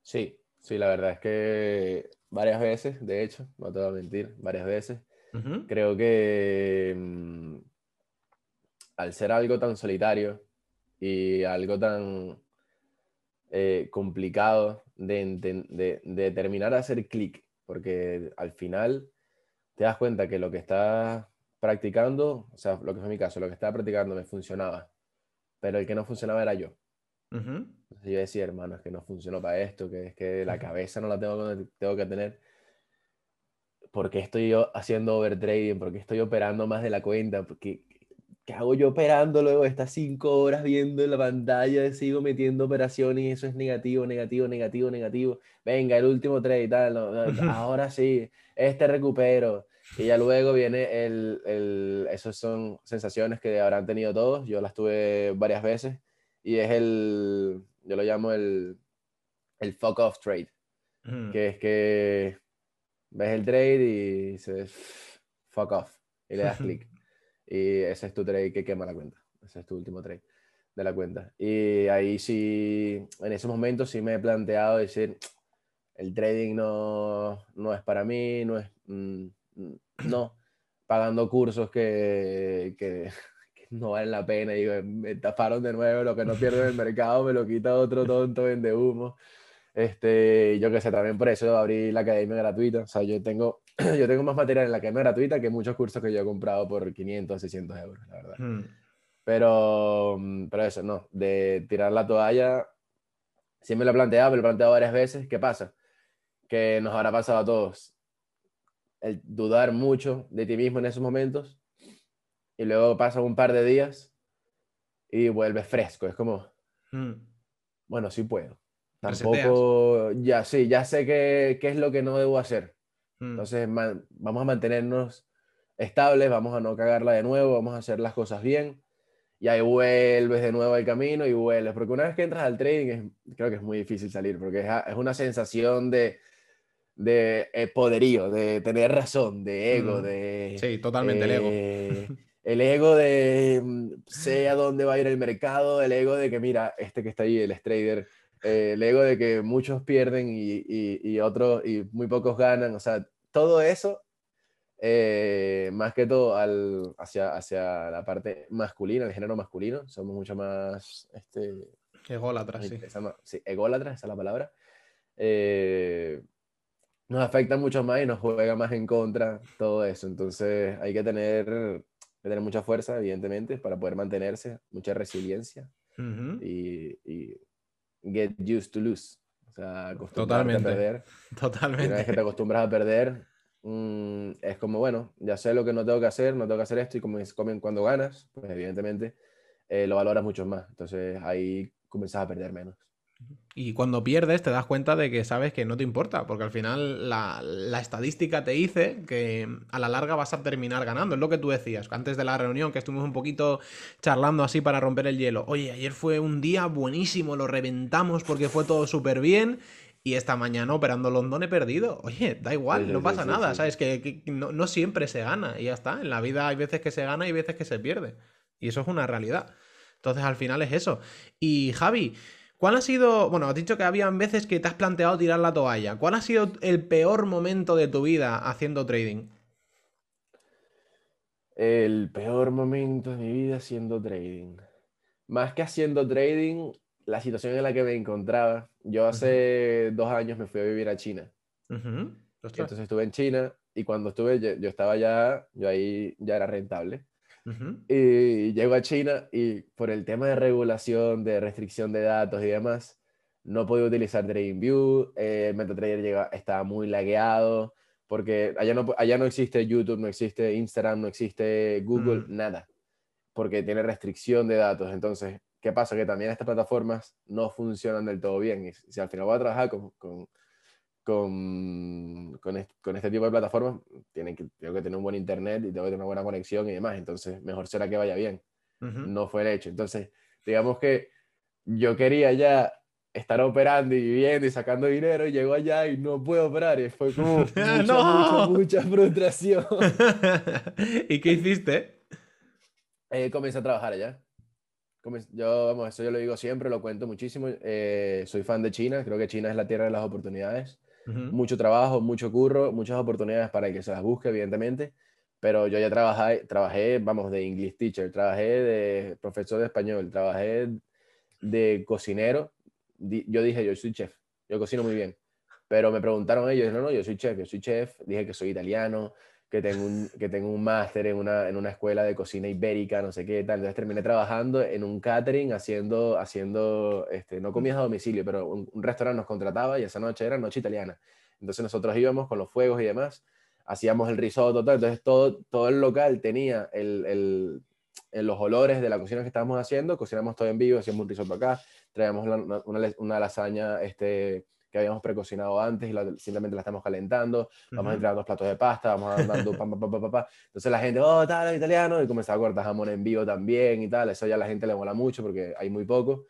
Sí, sí, la verdad es que varias veces, de hecho, no te voy a mentir, varias veces. Creo que mm, al ser algo tan solitario y algo tan eh, complicado de, de, terminar a hacer clic, porque al final te das cuenta que lo que estás practicando, o sea, lo que fue mi caso, lo que estaba practicando me funcionaba, pero el que no funcionaba era yo. yo decía, hermano, es que no funcionó para esto, que es que la cabeza no la tengo, tengo que tener. ¿Por qué estoy yo haciendo overtrading? ¿Por qué estoy operando más de la cuenta? Porque ¿qué hago yo operando luego estas cinco horas viendo en la pantalla? Sigo metiendo operaciones y eso es negativo, negativo, negativo, negativo. Venga, el último trade, tal, ahora sí, este recupero. Y ya luego viene el, el, esas son sensaciones que habrán tenido todos, yo las tuve varias veces, y es el, yo lo llamo el, el fuck off trade, que es que ves el trade y dices fuck off, y le das clic. Y ese es tu trade que quema la cuenta. Ese es tu último trade de la cuenta. Y ahí sí, en ese momento sí me he planteado decir, el trading no, no es para mí, no es, mm, no, pagando cursos que, que, no valen la pena. Y me taparon de nuevo, lo que no pierdo en el mercado me lo quita otro tonto vende humo. Este, yo que sé, también por eso abrí la academia gratuita. O sea, yo tengo, yo tengo más material en la academia gratuita que muchos cursos que yo he comprado por 500, 600 euros, la verdad. Hmm. Pero, pero eso, no, de tirar la toalla, siempre lo he planteado, me lo he planteado varias veces. ¿Qué pasa? Que nos habrá pasado a todos el dudar mucho de ti mismo en esos momentos y luego pasan un par de días y vuelves fresco. Es como, hmm. bueno, sí puedo Tampoco, ya sí, ya sé qué, es lo que no debo hacer. Mm. Entonces, vamos a mantenernos estables, vamos a no cagarla de nuevo, vamos a hacer las cosas bien. Y ahí vuelves de nuevo al camino y vuelves. Porque una vez que entras al trading, creo que es muy difícil salir, porque es, es una sensación de, de eh, poderío, de tener razón, de ego, mm. de... Sí, totalmente el ego. Eh, el ego de mm, sé a dónde va a ir el mercado, el ego de que mira, este que está ahí, el trader eh, el ego de que muchos pierden y, y, otros y muy pocos ganan, o sea, todo eso, eh, más que todo al, hacia, hacia la parte masculina, el género masculino, somos mucho más... Este, ególatras, sí. sí, ególatras, esa es la palabra. Eh, nos afecta mucho más y nos juega más en contra todo eso. Entonces hay que tener, tener mucha fuerza, evidentemente, para poder mantenerse, mucha resiliencia y, y, get used to lose. O sea, Totalmente. a perder. Totalmente. una vez que te acostumbras a perder, mm, es como, bueno, ya sé lo que no tengo que hacer, no tengo que hacer esto, y como comen cuando ganas, pues evidentemente eh, lo valoras mucho más. Entonces ahí comienzas a perder menos. Y cuando pierdes te das cuenta de que sabes que no te importa, porque al final la, estadística te dice que a la larga vas a terminar ganando. Es lo que tú decías antes de la reunión, que estuvimos un poquito charlando así para romper el hielo. Oye, ayer fue un día buenísimo, lo reventamos porque fue todo súper bien y esta mañana operando London he perdido. Oye, da igual, no pasa nada, ¿sabes? Que, no, no, siempre se gana y ya está. En la vida hay veces que se gana y veces que se pierde. Y eso es una realidad. Entonces al final es eso. Y Javi, ¿cuál ha sido, bueno, has dicho que habían veces que te has planteado tirar la toalla. ¿Cuál ha sido el peor momento de tu vida haciendo trading? El peor momento de mi vida haciendo trading. Más que haciendo trading, la situación en la que me encontraba. Yo hace dos años me fui a vivir a China. Entonces estuve en China y cuando estuve, yo, estaba ya, yo ahí ya era rentable. Y llego a China y por el tema de regulación, de restricción de datos y demás, no podía utilizar TradingView, eh, MetaTrader llega, estaba muy lagueado, porque allá no, allá no existe YouTube, no existe Instagram, no existe Google, nada, porque tiene restricción de datos. Entonces, ¿Qué pasa? Que también estas plataformas no funcionan del todo bien. Y si al final voy a trabajar con, con, con, con, este, tipo de plataformas, tienen que, tengo que tener un buen internet y tengo que tener una buena conexión y demás. Entonces, mejor será que vaya bien. No fue el hecho. Entonces, digamos que yo quería ya estar operando y viviendo y sacando dinero y llego allá y no puedo operar. Y fue como mucha, mucha, mucha frustración. ¿Y qué hiciste? Eh, comencé a trabajar allá. Yo, vamos, eso yo lo digo siempre, lo cuento muchísimo. Eh, soy fan de China, creo que China es la tierra de las oportunidades. Mucho trabajo, mucho curro, muchas oportunidades para el que se las busque, evidentemente. Pero yo ya trabajé, trabajé, vamos, de English teacher, trabajé de profesor de español, trabajé de cocinero. Yo dije, yo soy chef, yo cocino muy bien. Pero me preguntaron ellos, no, no, yo soy chef, yo soy chef. Dije que soy italiano, que tengo un, que tengo un máster en una, en una escuela de cocina ibérica, no sé qué tal. Entonces terminé trabajando en un catering, haciendo, haciendo este, no comidas a domicilio, pero un, restaurante nos contrataba y esa noche era noche italiana. Entonces nosotros íbamos con los fuegos y demás, hacíamos el risotto, tal. Entonces todo, todo el local tenía el, el, los olores de la cocina que estábamos haciendo, cocinamos todo en vivo, hacíamos un risotto acá, traíamos una, una, una lasaña, este que habíamos precocinado antes y simplemente la estamos calentando, vamos a entrar dos platos de pasta, vamos dando pam, pam, pam, pam, Entonces la gente, oh, tal, italiano, y comenzaba a cortar jamón en vivo también y tal, eso ya a la gente le mola mucho porque hay muy poco.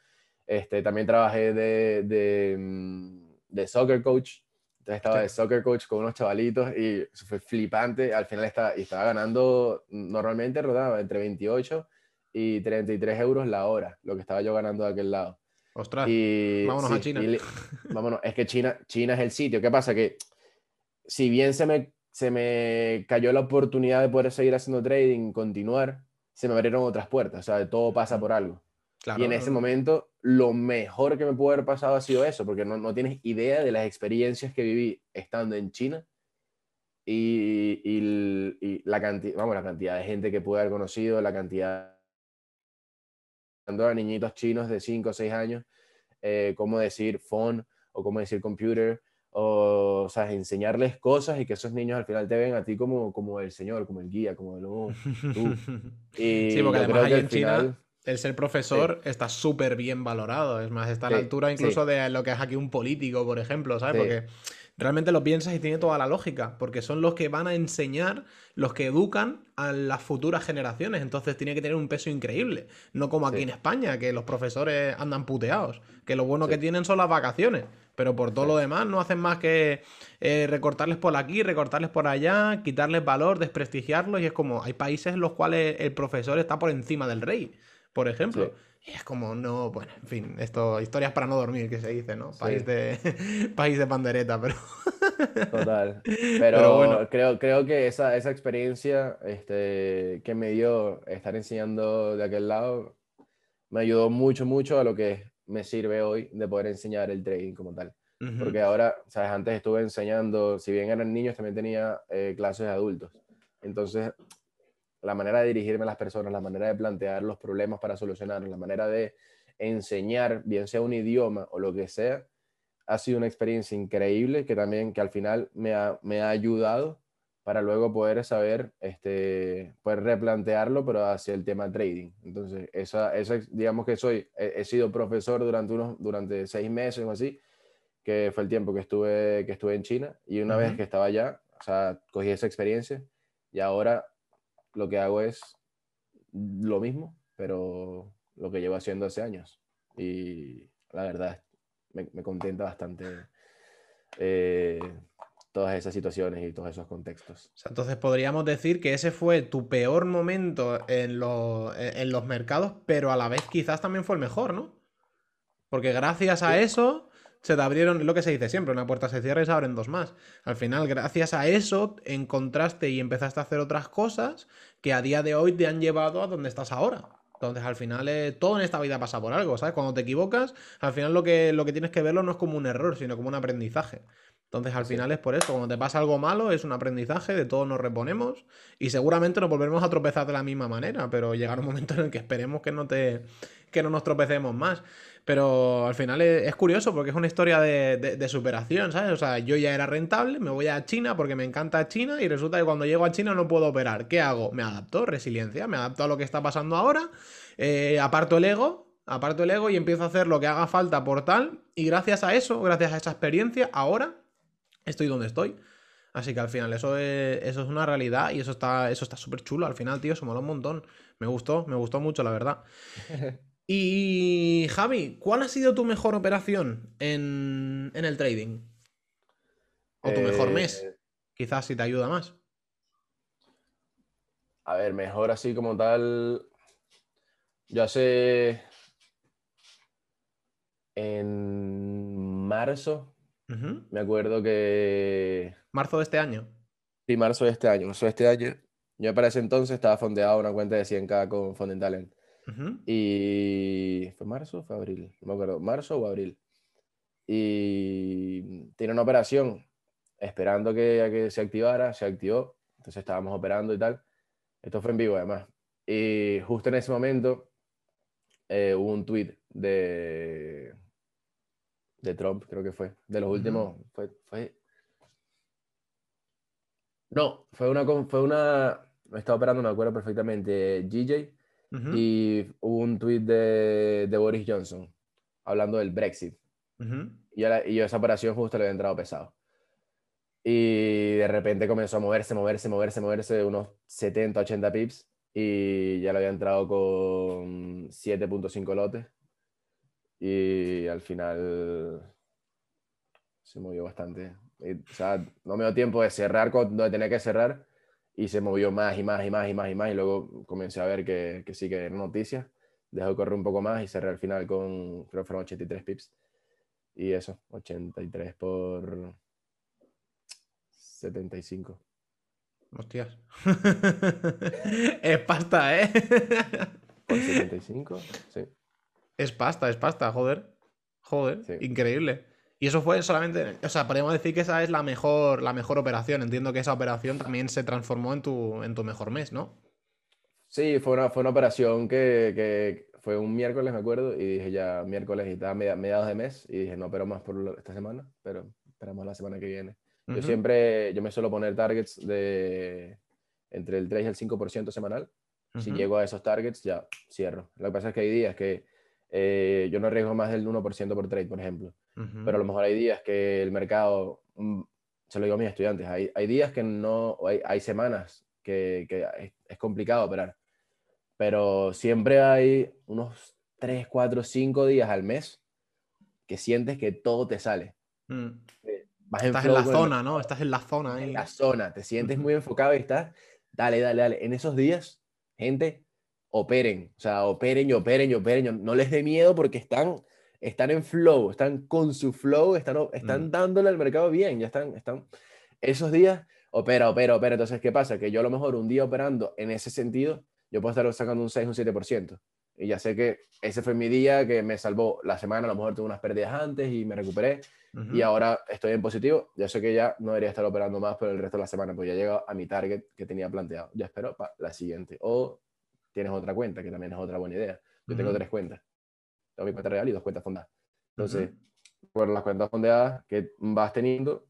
Este, también trabajé de, de, mm, de soccer coach, entonces estaba de soccer coach con unos chavalitos y eso fue flipante, al final estaba, y estaba ganando, normalmente rodaba entre 28 y 33 euros la hora, lo que estaba yo ganando de aquel lado. Ostras, vámonos a China. vámonos, es que China, China es el sitio. ¿Qué pasa? Que si bien se me, se me cayó la oportunidad de poder seguir haciendo trading, continuar, se me abrieron otras puertas. O sea, todo pasa por algo. y en ese momento, lo mejor que me pudo haber pasado ha sido eso, porque no, no tienes idea de las experiencias que viví estando en China y, y, y la, cantidad, vamos, la cantidad de gente que pude haber conocido, la cantidad a niñitos chinos de 5 o 6 años eh, cómo decir phone o cómo decir computer, o, o sea, enseñarles cosas y que esos niños al final te ven a ti como, como el señor, como el guía, como el oh, tú. Y sí, porque además en China el ser profesor está súper bien valorado, es más, está a la altura incluso de lo que es aquí un político, por ejemplo, ¿sabes? Porque realmente lo piensas y tiene toda la lógica, porque son los que van a enseñar, los que educan a las futuras generaciones, entonces tiene que tener un peso increíble, no como aquí en España, que los profesores andan puteados, que lo bueno que tienen son las vacaciones, pero por todo lo demás no hacen más que eh, recortarles por aquí, recortarles por allá, quitarles valor, desprestigiarlos, y es como, hay países en los cuales el profesor está por encima del rey, por ejemplo. Y es como, no, bueno, en fin, esto, historias para no dormir, que se dice, ¿no? País, de, país de pandereta, pero... Total. Pero, bueno. creo, creo que esa, esa experiencia este, que me dio estar enseñando de aquel lado me ayudó mucho, mucho a lo que me sirve hoy de poder enseñar el trading como tal. Porque ahora, ¿sabes? Antes estuve enseñando, si bien eran niños, también tenía eh, clases de adultos. Entonces, la manera de dirigirme a las personas, la manera de plantear los problemas para solucionarlos, la manera de enseñar, bien sea un idioma o lo que sea, ha sido una experiencia increíble que también, que al final me ha, me ha ayudado para luego poder saber, este, poder replantearlo, pero hacia el tema trading. Entonces, esa, esa digamos que soy, he, sido profesor durante, unos, durante seis meses o así, que fue el tiempo que estuve, que estuve en China, y una vez que estaba allá, o sea, cogí esa experiencia y ahora lo que hago es lo mismo, pero lo que llevo haciendo hace años. Y la verdad, me, me contenta bastante eh, todas esas situaciones y todos esos contextos. O sea, entonces podríamos decir que ese fue tu peor momento en, en los mercados, pero a la vez quizás también fue el mejor, ¿no? Porque gracias a eso se te abrieron, lo que se dice siempre, una puerta se cierra y se abren dos más. Al final, gracias a eso, encontraste y empezaste a hacer otras cosas que a día de hoy te han llevado a donde estás ahora. Entonces, al final, eh, todo en esta vida pasa por algo, ¿sabes? Cuando te equivocas, al final lo que, lo que tienes que verlo no es como un error, sino como un aprendizaje. Entonces, al final es por eso, cuando te pasa algo malo, es un aprendizaje, de todo nos reponemos y seguramente nos volveremos a tropezar de la misma manera, pero llegará un momento en el que esperemos que no, te, que no nos tropecemos más. Pero al final es, curioso porque es una historia de, superación, ¿sabes? O sea, yo ya era rentable, me voy a China porque me encanta China y resulta que cuando llego a China no puedo operar. ¿Qué hago? Me adapto, resiliencia, me adapto a lo que está pasando ahora, eh, aparto el ego, aparto el ego y empiezo a hacer lo que haga falta por tal y gracias a eso, gracias a esa experiencia, ahora estoy donde estoy. Así que al final eso es, eso es una realidad y eso está eso está súper chulo. Al final, tío, se mola un montón. Me gustó, me gustó mucho, la verdad. Y Javi, ¿cuál ha sido tu mejor operación en, el trading? ¿O tu mejor mes? Eh, Quizás si te ayuda más. A ver, mejor así como tal. Yo hace. En marzo. Me acuerdo que. ¿Marzo de este año? Sí, marzo de este año. Marzo de este año. Yo para ese entonces estaba fondeado una cuenta de 100k con Fonding Talent. Y fue marzo, fue abril, no me acuerdo, marzo o abril. Y tiene una operación esperando que, que se activara, se activó, entonces estábamos operando y tal. Esto fue en vivo además. Y justo en ese momento eh, hubo un tweet de, de Trump, creo que fue, de los últimos, fue, fue... No, fue una, fue una, me estaba operando, me acuerdo perfectamente, GJ, y hubo un tweet de, de, Boris Johnson hablando del Brexit. y, yo esa operación justo le había entrado pesado. Y de repente comenzó a moverse, moverse, moverse, moverse unos 70, 80 pips. Y ya le había entrado con 7.5 lotes. Y al final se movió bastante. o sea, no me dio tiempo de cerrar donde tenía que cerrar y se movió más y más y más y más y más y luego comencé a ver que, que sí que era noticia. Dejó correr un poco más y cerré al final con, creo que fueron 83 pips. Y eso, 83 por 75. Hostias. es pasta, ¿eh? por 75, sí. Es pasta, es pasta, joder. Joder, increíble. Y eso fue solamente, o sea, podríamos decir que esa es la mejor, la mejor operación. Entiendo que esa operación también se transformó en tu, en tu mejor mes, ¿no? Sí, fue una, fue una operación que, que, fue un miércoles, me acuerdo, y dije ya miércoles y estaba mediados de mes, y dije no pero más por esta semana, pero esperamos la semana que viene. Yo siempre, yo me suelo poner targets de entre el 3 y el 5% semanal. Si llego a esos targets, ya cierro. Lo que pasa es que hay días que eh, yo no arriesgo más del 1% por trade, por ejemplo pero a lo mejor hay días que el mercado, mm, se lo digo a mis estudiantes, hay, hay días que no, hay, hay semanas que, que es, complicado operar, pero siempre hay unos 3, 4, 5 días al mes que sientes que todo te sale. Mm. Eh, estás en la zona, ¿no? Estás en la zona ahí. En la zona, te sientes muy enfocado y estás, dale, dale, dale. En esos días, gente, operen, o sea, operen y operen y operen, no les dé miedo porque están están en flow, están con su flow, están, están mm. dándole al mercado bien, ya están, están, esos días, opera, opera, opera. Entonces, ¿qué pasa? Que yo a lo mejor un día operando en ese sentido, yo puedo estar sacando un 6, un 7%. Y ya sé que ese fue mi día que me salvó la semana, a lo mejor tuve unas pérdidas antes y me recuperé. Y ahora estoy en positivo. Ya sé que ya no debería estar operando más por el resto de la semana, porque ya llegado a mi target que tenía planteado. Ya espero para la siguiente. O tienes otra cuenta, que también es otra buena idea. Yo tengo tres cuentas mi cuenta real y dos cuentas fondadas. Entonces, por las cuentas fondeadas que vas teniendo,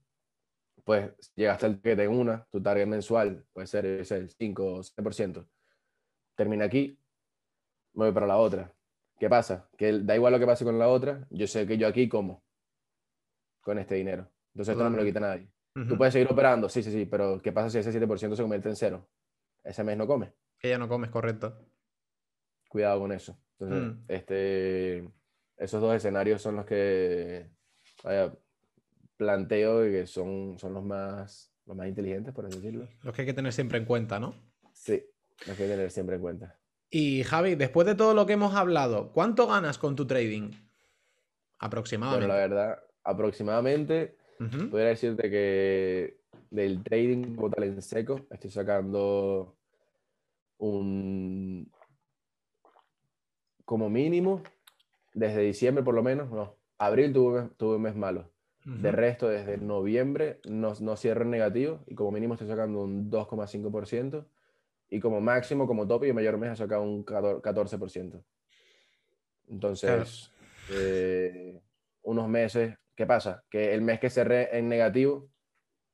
pues llegaste al que de una, tu target mensual puede ser el 5 o 7%. Termina aquí, me voy para la otra. ¿Qué pasa? Que da igual lo que pase con la otra, yo sé que yo aquí como con este dinero. Entonces esto no me lo quita nadie. Tú puedes seguir operando, sí, sí, sí, pero ¿qué pasa si ese 7% se convierte en cero? Ese mes no come. Que ya no comes, correcto. Cuidado con eso. Entonces, mm. este, esos dos escenarios son los que, vaya, planteo que son, son los, más, los más inteligentes, por así decirlo. Los que hay que tener siempre en cuenta, ¿no? Sí, los que hay que tener siempre en cuenta. Y Javi, después de todo lo que hemos hablado, ¿cuánto ganas con tu trading? Aproximadamente. Bueno, la verdad, aproximadamente, podría decirte que del trading como tal en seco, estoy sacando un como mínimo desde diciembre por lo menos, no, abril tuve, tuve un mes malo. De resto, desde noviembre no, no cierro en negativo y como mínimo estoy sacando un 2,5% y como máximo, como tope y mayor mes ha sacado un 14%. Entonces, eh, unos meses, ¿qué pasa? Que el mes que cerré en negativo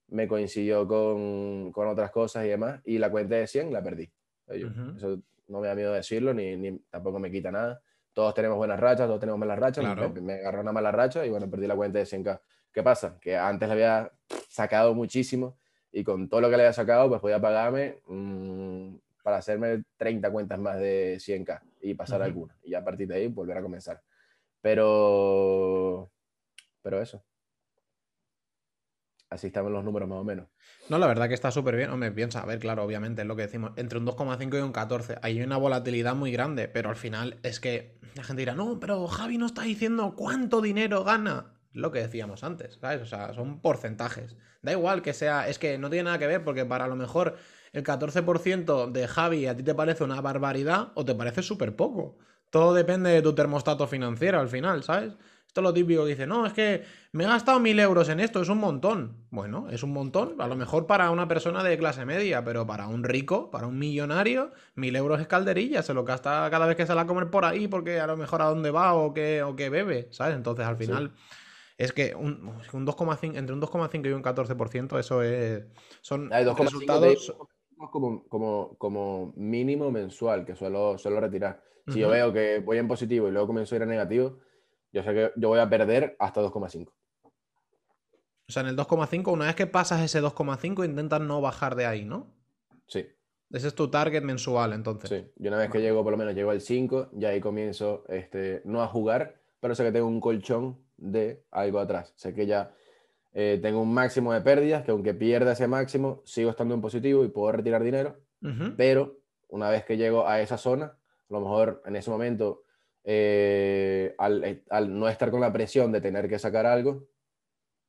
me coincidió con, con otras cosas y demás y la cuenta de 100 la perdí. Eso no me da miedo decirlo ni, ni tampoco me quita nada todos tenemos buenas rachas, todos tenemos malas rachas. Me, agarró una mala racha y bueno, perdí la cuenta de 100k. ¿Qué pasa? Que antes le había sacado muchísimo y con todo lo que le había sacado, pues podía pagarme mm, para hacerme 30 cuentas más de 100k y pasar alguna. Y a partir de ahí volver a comenzar. Pero, pero eso así estaban los números más o menos. No, la verdad que está súper bien. Hombre, piensa, a ver, claro, obviamente es lo que decimos, entre un 2,5 y un 14. Hay una volatilidad muy grande, pero al final es que la gente dirá, no, pero Javi no está diciendo cuánto dinero gana. Lo que decíamos antes, ¿sabes? O sea, son porcentajes. Da igual que sea, es que no tiene nada que ver, porque para lo mejor el 14% de Javi a ti te parece una barbaridad o te parece súper poco. Todo depende de tu termostato financiero al final, ¿sabes? Esto es lo típico que dice, no, es que me he gastado mil euros en esto, es un montón. Bueno, es un montón, a lo mejor para una persona de clase media, pero para un rico, para un millonario, mil euros es calderilla, se lo gasta cada vez que sale a comer por ahí porque a lo mejor a dónde va o qué, o qué bebe, ¿sabes? Entonces al final... Es que un, un 2,5, entre un 2,5 y un 14%, eso es. Son resultados. Como, como, como mínimo mensual que suelo, suelo retirar. Si yo veo que voy en positivo y luego comienzo a ir a negativo, yo sé que yo voy a perder hasta 2,5. O sea, en el 2,5, una vez que pasas ese 2,5, intentas no bajar de ahí, ¿no? Sí. Ese es tu target mensual, entonces. Sí, y una vez que llego, por lo menos llego al 5, ya ahí comienzo, este, no a jugar, pero sé que tengo un colchón de algo atrás. Sé que ya eh, tengo un máximo de pérdidas, que aunque pierda ese máximo, sigo estando en positivo y puedo retirar dinero, pero una vez que llego a esa zona, a lo mejor en ese momento eh, eh, al, no estar con la presión de tener que sacar algo,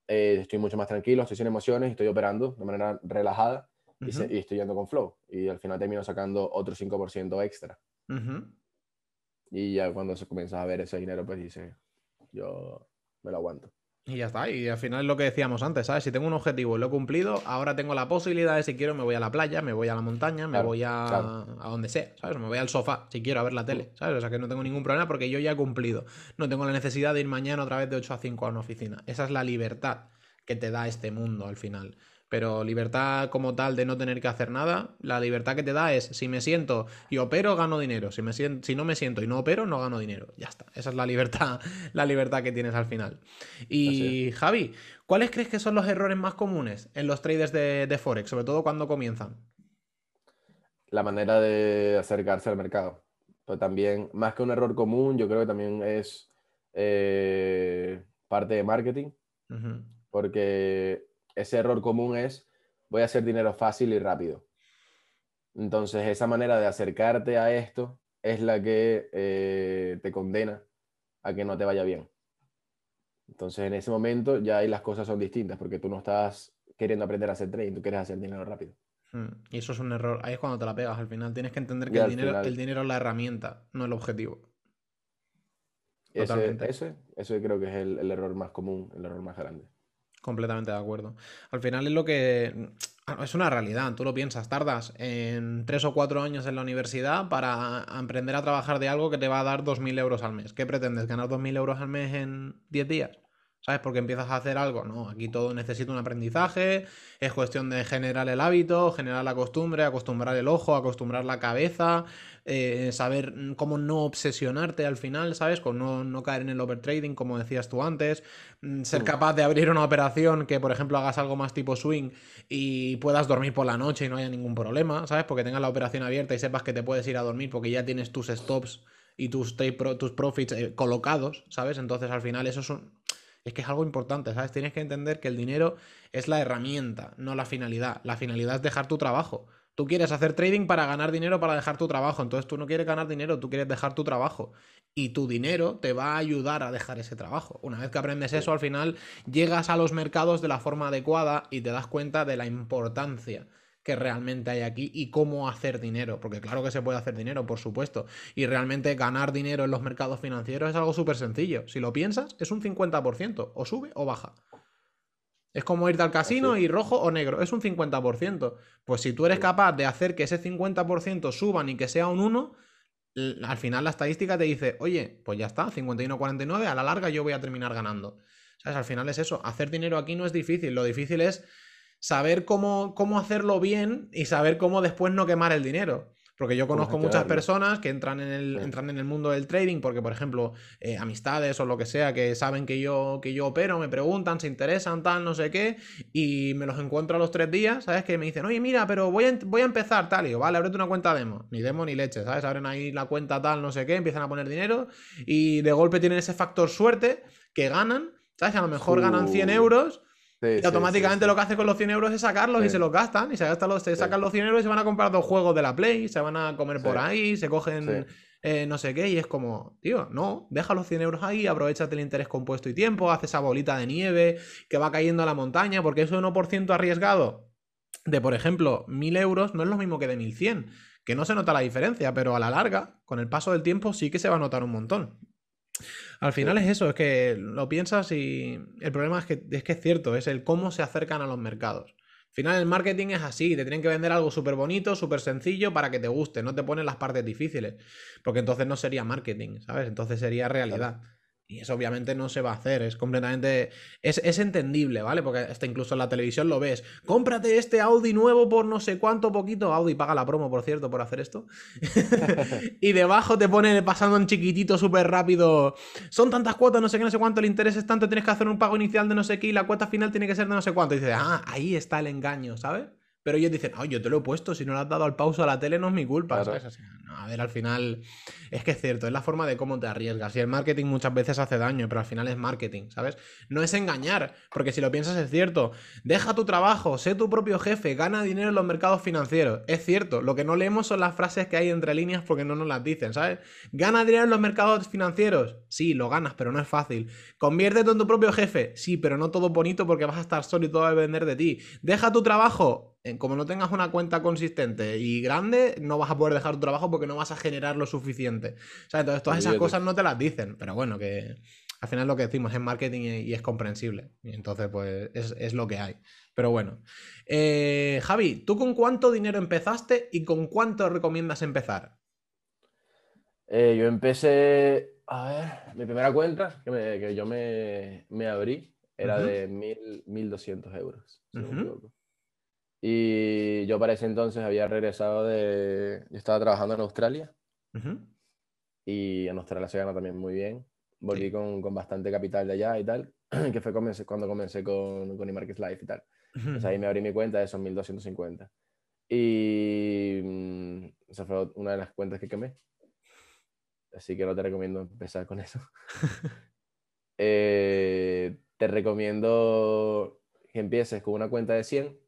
eh, estoy mucho más tranquilo, estoy sin emociones, estoy operando de manera relajada y, estoy yendo con flow. Y al final termino sacando otro 5% extra. Y ya cuando se comienza a ver ese dinero, pues dice, yo me lo aguanto. Y ya está. Y al final es lo que decíamos antes, ¿sabes? Si tengo un objetivo y lo he cumplido, ahora tengo la posibilidad de si quiero me voy a la playa, me voy a la montaña, me voy a, a donde sea, ¿sabes? Me voy al sofá si quiero a ver la tele, ¿sabes? O sea que no tengo ningún problema porque yo ya he cumplido. No tengo la necesidad de ir mañana otra vez de 8 a 5 a una oficina. Esa es la libertad que te da este mundo al final. Pero libertad como tal de no tener que hacer nada, la libertad que te da es si me siento y opero, gano dinero. Si, me siento, si no me siento y no opero, no gano dinero. Ya está. Esa es la libertad, la libertad que tienes al final. Y Javi, ¿cuáles crees que son los errores más comunes en los traders de, Forex, sobre todo cuando comienzan? La manera de acercarse al mercado. Pero también, más que un error común, yo creo que también es eh, parte de marketing. Porque ese error común es voy a hacer dinero fácil y rápido. Entonces, esa manera de acercarte a esto es la que eh, te condena a que no te vaya bien. Entonces, en ese momento ya ahí las cosas son distintas porque tú no estás queriendo aprender a hacer trading, tú quieres hacer dinero rápido. Hmm. Y eso es un error. Ahí es cuando te la pegas al final. Tienes que entender que el dinero, el dinero, es la herramienta, no el objetivo. Ese, ese, creo que es el error más común, el error más grande. Completamente de acuerdo. Al final es lo que. Es una realidad, tú lo piensas, tardas en tres o cuatro años en la universidad para aprender a trabajar de algo que te va a dar 2.000 euros al mes. ¿Qué pretendes? ¿Ganar 2.000 euros al mes en 10 días? ¿Sabes? Porque empiezas a hacer algo. No, aquí todo necesita un aprendizaje, es cuestión de generar el hábito, generar la costumbre, acostumbrar el ojo, acostumbrar la cabeza, eh, saber cómo no obsesionarte al final, ¿sabes? Con no, caer en el overtrading, como decías tú antes, mm, ser capaz de abrir una operación que, por ejemplo, hagas algo más tipo swing y puedas dormir por la noche y no haya ningún problema, ¿sabes? Porque tengas la operación abierta y sepas que te puedes ir a dormir porque ya tienes tus stops y tus, tus profits eh, colocados, ¿sabes? Entonces al final eso es un Es que es algo importante, ¿sabes? Tienes que entender que el dinero es la herramienta, no la finalidad. La finalidad es dejar tu trabajo. Tú quieres hacer trading para ganar dinero para dejar tu trabajo. Entonces tú no quieres ganar dinero, tú quieres dejar tu trabajo. Y tu dinero te va a ayudar a dejar ese trabajo. Una vez que aprendes eso, al final llegas a los mercados de la forma adecuada y te das cuenta de la importancia que realmente hay aquí y cómo hacer dinero. Porque claro que se puede hacer dinero, por supuesto. Y realmente ganar dinero en los mercados financieros es algo súper sencillo. Si lo piensas, es un 50%. O sube o baja. Es como irte al casino y rojo o negro. Es un 50%. Pues si tú eres capaz de hacer que ese 50% suban y que sea un 1, al final la estadística te dice, oye, pues ya está, 51-49, a la larga yo voy a terminar ganando. ¿Sabes? Al final es eso. Hacer dinero aquí no es difícil. Lo difícil es saber cómo, cómo hacerlo bien y saber cómo después no quemar el dinero. Porque yo conozco muchas personas que entran en, el, entran en el mundo del trading porque, por ejemplo, eh, amistades o lo que sea, que saben que yo, que yo opero, me preguntan, se interesan, tal, no sé qué, y me los encuentro a los tres días, ¿sabes? Que me dicen, oye, mira, pero voy a, voy a empezar, tal, y yo, vale, ábrete una cuenta demo. Ni demo ni leche, ¿sabes? Abren ahí la cuenta tal, no sé qué, empiezan a poner dinero y de golpe tienen ese factor suerte que ganan, ¿sabes? A lo mejor ganan 100 euros y automáticamente lo que hace con los 100 euros es sacarlos y se los gastan. Y se, gastan los, se sacan los 100 euros y se van a comprar dos juegos de la Play, se van a comer por ahí, se cogen eh, no sé qué. Y es como, tío, no, deja los 100 euros ahí, aprovechate el interés compuesto y tiempo, hace esa bolita de nieve que va cayendo a la montaña, porque eso 1% arriesgado de, por ejemplo, 1000 euros no es lo mismo que de 1100. Que no se nota la diferencia, pero a la larga, con el paso del tiempo, sí que se va a notar un montón. Al final es eso, es que lo piensas y el problema es que, es que es cierto, es el cómo se acercan a los mercados. Al final el marketing es así, te tienen que vender algo súper bonito, súper sencillo para que te guste, no te ponen las partes difíciles, porque entonces no sería marketing, ¿sabes? Entonces sería realidad. Y eso obviamente no se va a hacer, es completamente... Es, entendible, ¿vale? Porque hasta incluso en la televisión lo ves. Cómprate este Audi nuevo por no sé cuánto poquito. Audi paga la promo, por cierto, por hacer esto. y debajo te pone pasando en chiquitito súper rápido. Son tantas cuotas, no sé qué, no sé cuánto, el interés es tanto, tienes que hacer un pago inicial de no sé qué y la cuota final tiene que ser de no sé cuánto. Y dices, ah, ahí está el engaño, ¿sabes? Pero ellos dicen, yo te lo he puesto, si no le has dado al pausa a la tele no es mi culpa, ¿sabes? a ver, al final es que es cierto, es la forma de cómo te arriesgas. Y el marketing muchas veces hace daño, pero al final es marketing, ¿sabes? No es engañar, porque si lo piensas es cierto. Deja tu trabajo, sé tu propio jefe, gana dinero en los mercados financieros. Es cierto, lo que no leemos son las frases que hay entre líneas porque no nos las dicen, ¿sabes? ¿Gana dinero en los mercados financieros? Sí, lo ganas, pero no es fácil. ¿Conviértete en tu propio jefe? Sí, pero no todo bonito porque vas a estar solo y todo va a depender de ti. ¿Deja tu trabajo? Como no tengas una cuenta consistente y grande, no vas a poder dejar tu trabajo porque no vas a generar lo suficiente. O sea, entonces todas esas cosas no te las dicen, pero bueno, que al final lo que decimos es marketing y, es comprensible. Y entonces, pues es, lo que hay. Pero bueno. Eh, Javi, ¿tú con cuánto dinero empezaste y con cuánto recomiendas empezar? Eh, yo empecé, a ver, mi primera cuenta que, yo me, abrí era de mil, 1.200 euros, si y yo para ese entonces había regresado de... Yo estaba trabajando en Australia. Y en Australia se gana también muy bien. Volví con, con, bastante capital de allá y tal, que fue cuando comencé con, con eMarkets Life y tal. Entonces ahí me abrí mi cuenta de esos 1250. Y mm, esa fue una de las cuentas que quemé. Así que no te recomiendo empezar con eso. Eh, te recomiendo que empieces con una cuenta de 100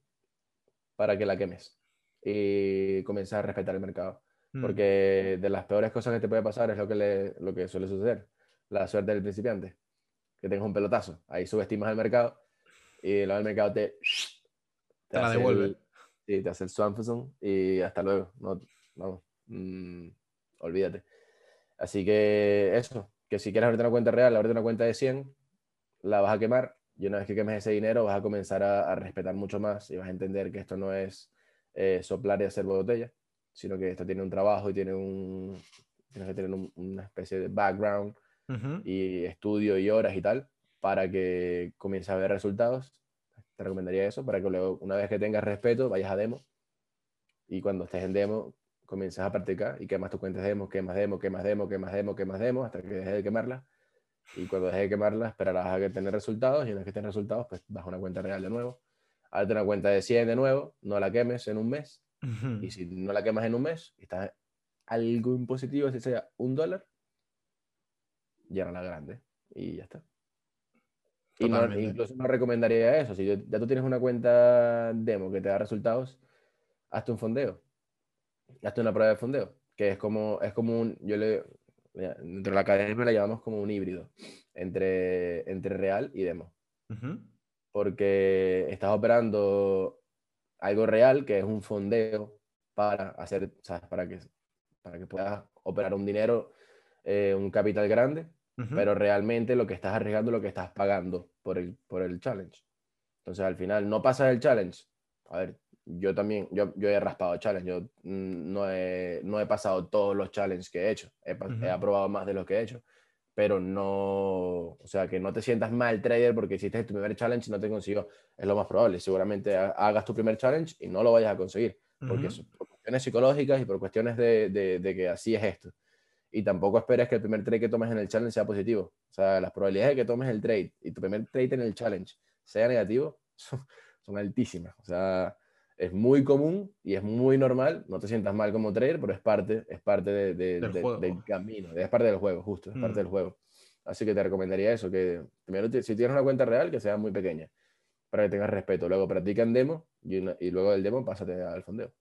para que la quemes y comiences a respetar el mercado. Mm. Porque de las peores cosas que te puede pasar es lo que, le, lo que suele suceder, la suerte del principiante, que tengas un pelotazo, ahí subestimas el mercado y luego el mercado te, te, la devuelve. sí, te hace el swanfison y hasta luego, no, vamos, mm, olvídate. Así que eso, que si quieres abrirte una cuenta real, abrirte una cuenta de 100, la vas a quemar y una vez que quemes ese dinero vas a comenzar a, respetar mucho más y vas a entender que esto no es eh, soplar y hacer botella, sino que esto tiene un trabajo y tiene un, tienes que tener una especie de background y estudio y horas y tal para que comiences a ver resultados. Te recomendaría eso para que luego, una vez que tengas respeto, vayas a demo y cuando estés en demo comiences a practicar y quemas tus cuentas de demo, quemas demo, quemas demo, quemas demo, quemas demo, hasta que dejes de quemarla y cuando dejes de quemarla esperarás a que tener resultados y una vez que tengas resultados pues vas a una cuenta real de nuevo. Hazte una cuenta de 100 de nuevo, no la quemes en un mes y si no la quemas en un mes y estás algo impositivo, si sea un dólar, ya la grande y ya está. Y no, incluso no recomendaría eso. Si ya tú tienes una cuenta demo que te da resultados, hazte un fondeo. Hazte una prueba de fondeo, que es como, es como un, yo le, dentro de la academia la llamamos como un híbrido entre, entre real y demo. Porque estás operando algo real, que es un fondeo para hacer, ¿sabes? Para que, para que puedas operar un dinero, eh, un capital grande, pero realmente lo que estás arriesgando es lo que estás pagando por el, por el challenge. Entonces al final no pasas el challenge. A ver, yo también, yo, yo he raspado challenge, yo mm, no he, no he pasado todos los challenges que he hecho, he, he, aprobado más de los que he hecho, pero no, o sea, que no te sientas mal trader porque hiciste tu primer challenge y no te consiguió, es lo más probable, seguramente hagas tu primer challenge y no lo vayas a conseguir, porque por cuestiones psicológicas y por cuestiones de, de, de que así es esto y tampoco esperes que el primer trade que tomes en el challenge sea positivo. O sea, las probabilidades de que tomes el trade y tu primer trade en el challenge sea negativo son, altísimas. O sea, es muy común y es muy normal. No te sientas mal como trader, pero es parte, es parte de, del, camino, es parte del juego, justo, es parte mm. del juego. Así que te recomendaría eso, que primero si tienes una cuenta real, que sea muy pequeña, para que tengas respeto. Luego practica en demo y, y luego del demo pásate al fondeo.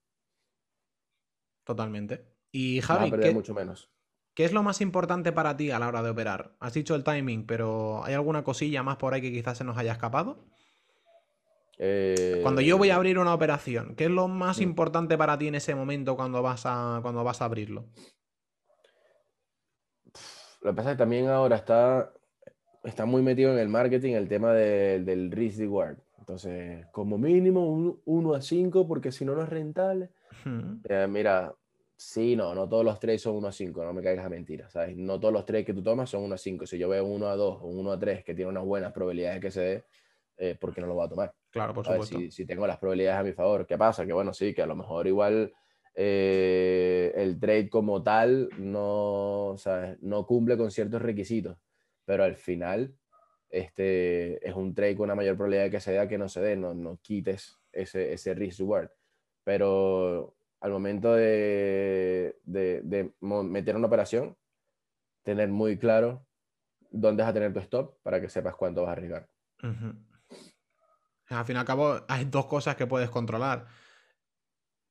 Totalmente. Y Javi, perder mucho menos. ¿Qué es lo más importante para ti a la hora de operar? Has dicho el timing, pero ¿hay alguna cosilla más por ahí que quizás se nos haya escapado? Cuando yo voy a eh, abrir una operación, ¿qué es lo más mm. importante para ti en ese momento cuando vas a, cuando vas a abrirlo? Lo que pasa es que también ahora está, está muy metido en el marketing el tema del risk reward. Entonces, como mínimo un 1 a 5, porque si no, no es rentable. Eh, mira, Sí, no, no todos los trades son 1 a 5, no me caigas a mentiras, ¿sabes? No todos los trades que tú tomas son 1 a 5. Si yo veo 1 a 2 o 1 a 3 que tiene unas buenas probabilidades de que se dé, eh, ¿por qué no lo voy a tomar? Claro, por supuesto. Si, si, tengo las probabilidades a mi favor, ¿qué pasa? Que bueno, sí, que a lo mejor igual eh, el trade como tal no, ¿sabes? no cumple con ciertos requisitos, pero al final este, es un trade con una mayor probabilidad de que se dé a que no se dé, no, no quites ese, ese risk reward. Pero al momento de, meter una operación, tener muy claro dónde vas a tener tu stop para que sepas cuánto vas a arriesgar. Al fin y al cabo, hay dos cosas que puedes controlar.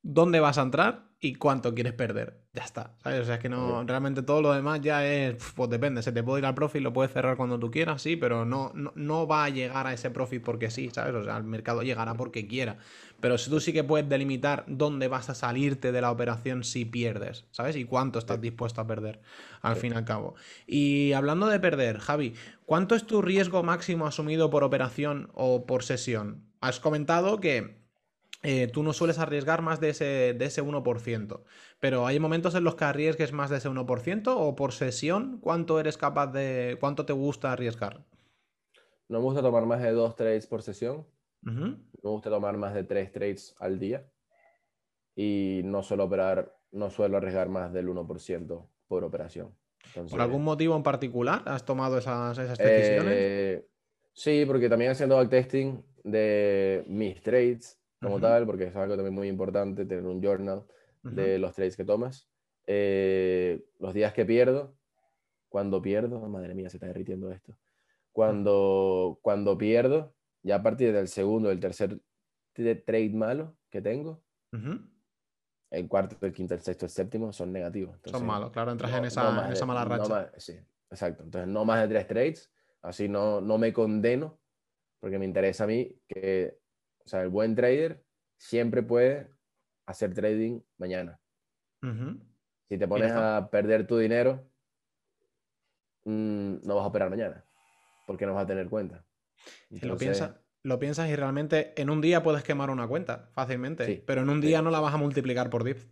¿Dónde vas a entrar y cuánto quieres perder? Ya está. ¿sabes? O sea, es que no, realmente todo lo demás ya es, pues depende, se te puede ir al profit, lo puedes cerrar cuando tú quieras, sí, pero no, no, va a llegar a ese profit porque sí, ¿sabes? O sea, el mercado llegará porque quiera. Pero si tú sí que puedes delimitar dónde vas a salirte de la operación si pierdes, ¿sabes? Y cuánto estás dispuesto a perder, al fin y al cabo. Y hablando de perder, Javi, ¿cuánto es tu riesgo máximo asumido por operación o por sesión? Has comentado que eh, tú no sueles arriesgar más de ese, de ese 1%. Pero hay momentos en los que arriesgues más de ese 1% o por sesión, ¿cuánto eres capaz de, cuánto te gusta arriesgar? No me gusta tomar más de dos trades por sesión. Me gusta tomar más de tres trades al día. Y no suelo operar, no suelo arriesgar más del 1% por operación. ¿Por algún motivo en particular has tomado esas, esas decisiones? Eh, sí, porque también haciendo backtesting de mis trades, como tal, porque es algo también muy importante tener un journal de los trades que tomas. Eh, los días que pierdo, cuando pierdo, madre mía, se está derritiendo esto. Cuando, cuando pierdo, ya a partir del segundo, del tercer trade malo que tengo, el cuarto, el quinto, el sexto, el séptimo son negativos. son malos, claro, entras en, esa, esa, mala racha. sí, exacto. Entonces, no más de tres trades, así no, no me condeno, porque me interesa a mí que o sea, el buen trader siempre puede hacer trading mañana. Si te pones a perder tu dinero, mm, no vas a operar mañana, porque no vas a tener cuenta. lo, piensas, lo piensas y realmente en un día puedes quemar una cuenta fácilmente, pero en un día no la vas a multiplicar por 10.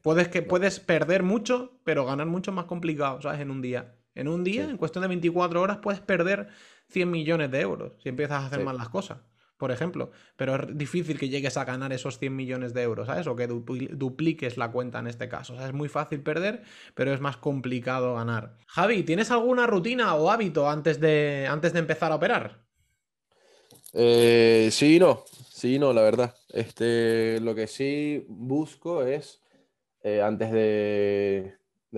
Puedes, que, puedes perder mucho, pero ganar mucho más complicado, ¿sabes? En un día. En un día, en cuestión de 24 horas, puedes perder 100 millones de euros si empiezas a hacer mal las cosas por ejemplo. Pero es difícil que llegues a ganar esos 100 millones de euros, ¿sabes? O que dupliques la cuenta en este caso. O sea, es muy fácil perder, pero es más complicado ganar. Javi, ¿tienes alguna rutina o hábito antes de, antes de empezar a operar? Eh, sí, no. Sí, no, la verdad. Este, lo que sí busco es, eh, antes de,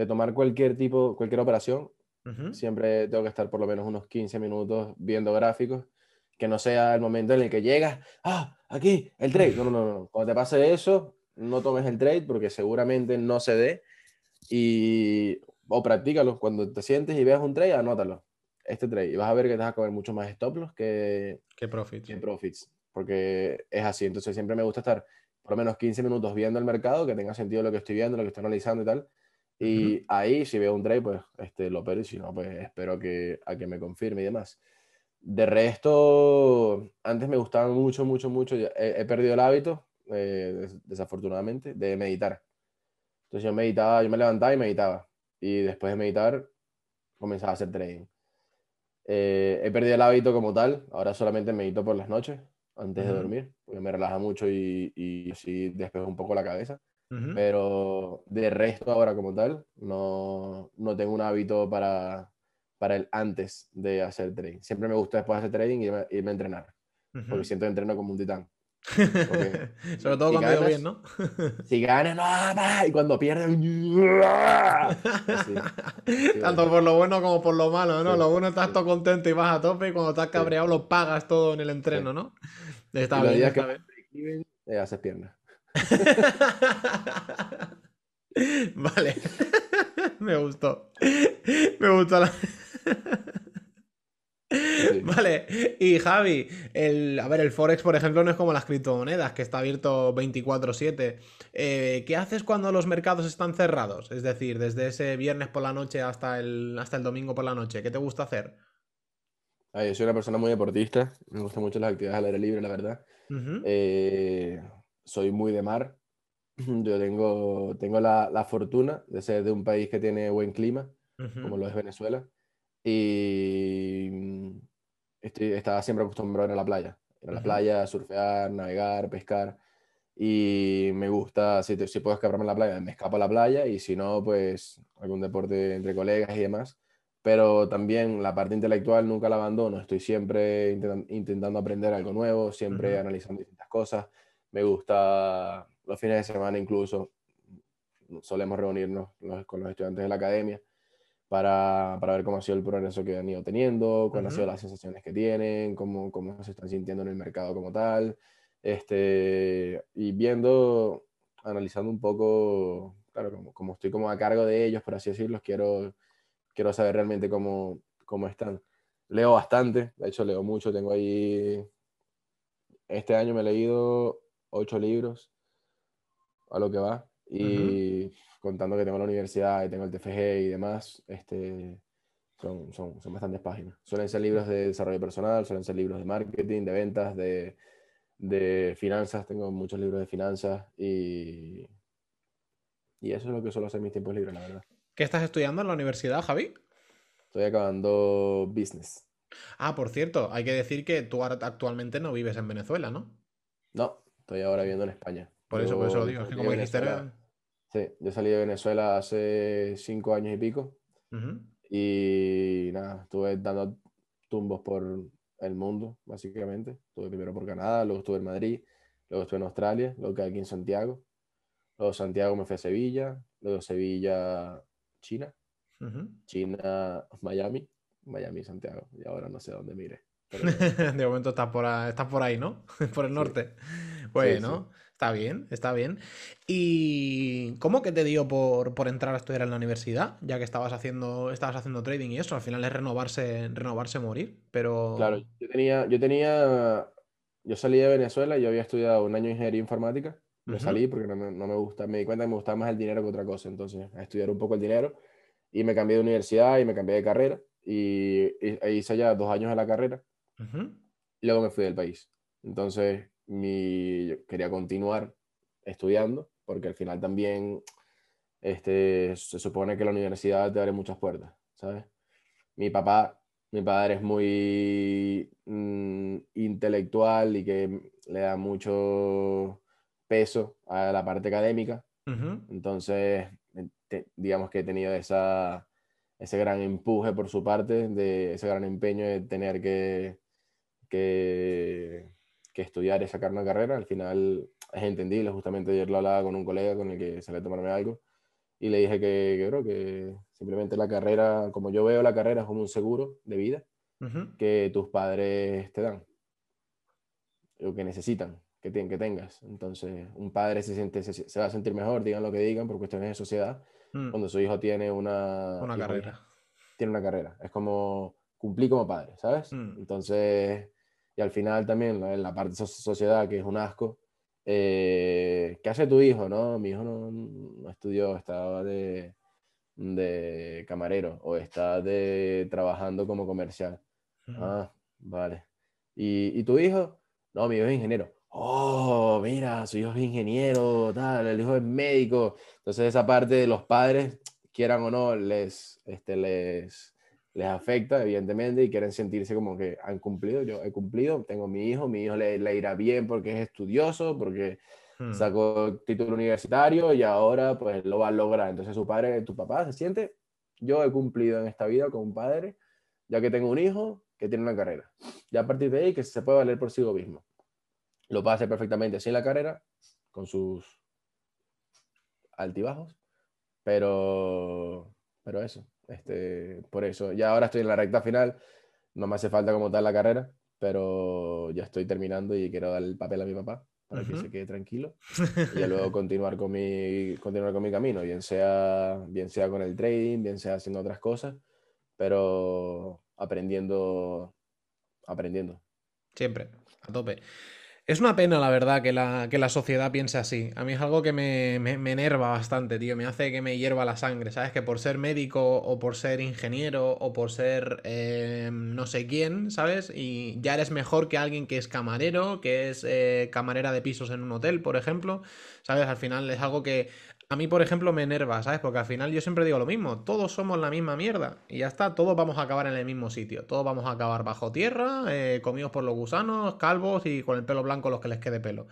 tomar cualquier tipo, cualquier operación, Siempre tengo que estar por lo menos unos 15 minutos viendo gráficos, que no sea el momento en el que llegas, ah, aquí, el trade. No, no, no, no. Cuando te pase eso, no tomes el trade porque seguramente no se dé y o practícalo. Cuando te sientes y veas un trade, anótalo. Este trade. Y vas a ver que te vas a comer mucho más stop loss que, que profits. Que profits. Porque es así. Entonces siempre me gusta estar por lo menos 15 minutos viendo el mercado, que tenga sentido lo que estoy viendo, lo que estoy analizando y tal. Y ahí, si veo un trade, pues este, lo opero y si no, pues espero que, a que me confirme y demás. De resto, antes me gustaba mucho, mucho, mucho. He, perdido el hábito, eh, desafortunadamente, de meditar. Entonces yo meditaba, yo me levantaba y meditaba. Y después de meditar, comenzaba a hacer trading. Eh, he perdido el hábito como tal, ahora solamente medito por las noches, antes de dormir, porque me relaja mucho y, y así despejo un poco la cabeza. Pero de resto ahora como tal, no, no tengo un hábito para, para el antes de hacer trading. Siempre me gusta después de hacer trading irme, irme a entrenar, porque siento que entreno como un titán. Sobre todo cuando ganas, bien, ¿no? si ganas, no, y cuando pierdes, tanto por lo bueno como por lo malo, ¿no? lo bueno estás todo contento y vas a tope, y cuando estás cabreado lo pagas todo en el entreno, ¿no? Está bien, está que bien. Eh, haces piernas. vale. Me gustó. Me gustó la. Vale, y Javi, el, a ver, el Forex, por ejemplo, no es como las criptomonedas, que está abierto 24/7. Eh, ¿Qué haces cuando los mercados están cerrados? Es decir, desde ese viernes por la noche hasta el, hasta el domingo por la noche. ¿Qué te gusta hacer? yo soy una persona muy deportista, me gustan mucho las actividades al aire libre, la verdad. eh, soy muy de mar. Yo tengo, tengo la, la, fortuna de ser de un país que tiene buen clima, como lo es Venezuela, y mm, estoy, estaba siempre acostumbrado a ir a la playa. Ir a la playa, surfear, navegar, pescar. Y me gusta, si, si puedo escaparme en la playa, me escapo a la playa y si no, pues algún deporte entre colegas y demás. Pero también la parte intelectual nunca la abandono. Estoy siempre intentando aprender algo nuevo, siempre analizando distintas cosas me gusta los fines de semana incluso, solemos reunirnos con los estudiantes de la academia para, para, ver cómo ha sido el progreso que han ido teniendo, cuáles han sido las sensaciones que tienen, cómo, cómo se están sintiendo en el mercado como tal, este, y viendo, analizando un poco, claro, como, como estoy como a cargo de ellos, por así decirlo, quiero, quiero saber realmente cómo, cómo están. Leo bastante, de hecho leo mucho, tengo ahí, este año me he leído ocho libros a lo que va. Y contando que tengo la universidad y tengo el TFG y demás, este, son, son, son, bastantes páginas. Suelen ser libros de desarrollo personal, suelen ser libros de marketing, de ventas, de, de finanzas. Tengo muchos libros de finanzas y, y eso es lo que suelo hacer en mis tiempos libres, la verdad. ¿Qué estás estudiando en la universidad, Javi? Estoy acabando business. Ah, por cierto, hay que decir que tú actualmente no vives en Venezuela, ¿no? No, Estoy ahora viviendo en España. Por eso, por eso lo digo. Es que como dijiste Sí, yo salí de Venezuela hace cinco años y pico. Y nada, estuve dando tumbos por el mundo, básicamente. Estuve primero por Canadá, luego estuve en Madrid, luego estuve en Australia, luego quedé aquí en Santiago. Luego Santiago me fui a Sevilla, luego Sevilla, China. China, Miami, Miami, Santiago. Y ahora no sé dónde mire. de momento estás por, ahí, por ahí, ¿no? por el norte. Bueno, está bien, está bien. ¿Y cómo que te dio por, entrar a estudiar en la universidad? Ya que estabas haciendo, estabas haciendo trading y eso, al final es renovarse, renovarse morir, pero... Claro, yo tenía, yo tenía, yo salí de Venezuela y yo había estudiado un año de ingeniería informática. Me salí porque no me, no me, gusta, me di cuenta que me gustaba más el dinero que otra cosa, entonces a estudiar un poco el dinero y me cambié de universidad y me cambié de carrera y, hice ya dos años de la carrera y luego me fui del país. Entonces mi, quería continuar estudiando, porque al final también este, se supone que la universidad te abre muchas puertas, ¿sabes? Mi papá, mi padre es muy mm, intelectual y que le da mucho peso a la parte académica. Entonces, digamos que he tenido esa, ese gran empuje por su parte, de ese gran empeño de tener que, que que estudiar y sacar una carrera. Al final es entendible, justamente ayer lo hablaba con un colega con el que se a tomarme algo. y le dije que, creo que simplemente la carrera, como yo veo la carrera, es como un seguro de vida que tus padres te dan, lo que necesitan que, que tengas. Entonces, un padre se, siente, se, va a sentir mejor, digan lo que digan, por cuestiones de sociedad, mm. cuando su hijo tiene una, una carrera. Tiene una carrera. Es como cumplir como padre, ¿sabes? Mm. Entonces, y al final también, en la parte de sociedad, que es un asco, eh, ¿qué hace tu hijo? No, mi hijo no, no estudió, estaba de, de camarero o está de trabajando como comercial. Ah, vale. ¿Y, ¿Y, tu hijo? No, mi hijo es ingeniero. Oh, mira, su hijo es ingeniero, tal, el hijo es médico. Entonces esa parte de los padres, quieran o no, les, este, les, les afecta, evidentemente, y quieren sentirse como que han cumplido. Yo he cumplido, tengo mi hijo, mi hijo le, le irá bien porque es estudioso, porque hmm. sacó título universitario y ahora pues lo va a lograr. Entonces su padre, tu papá se siente, yo he cumplido en esta vida con un padre, ya que tengo un hijo que tiene una carrera. Y a partir de ahí que se puede valer por sí mismo. Lo puede hacer perfectamente sin la carrera, con sus altibajos, pero, pero eso, este, por eso. Ya ahora estoy en la recta final, no me hace falta como tal la carrera, pero ya estoy terminando y quiero dar el papel a mi papá para que se quede tranquilo y luego continuar con mi, continuar con mi camino, bien sea, bien sea con el trading, bien sea haciendo otras cosas, pero aprendiendo, aprendiendo. Siempre, a tope. Es una pena, la verdad, que la, que la sociedad piense así. A mí es algo que me, me, enerva bastante, tío. Me hace que me hierva la sangre, ¿sabes? Que por ser médico o por ser ingeniero o por ser eh, no sé quién, ¿sabes? Y ya eres mejor que alguien que es camarero, que es eh, camarera de pisos en un hotel, por ejemplo. ¿Sabes? Al final es algo que a mí, por ejemplo, me enerva, ¿sabes? Porque al final yo siempre digo lo mismo, todos somos la misma mierda y ya está, todos vamos a acabar en el mismo sitio, todos vamos a acabar bajo tierra, eh, comidos por los gusanos, calvos y con el pelo blanco los que les quede pelo.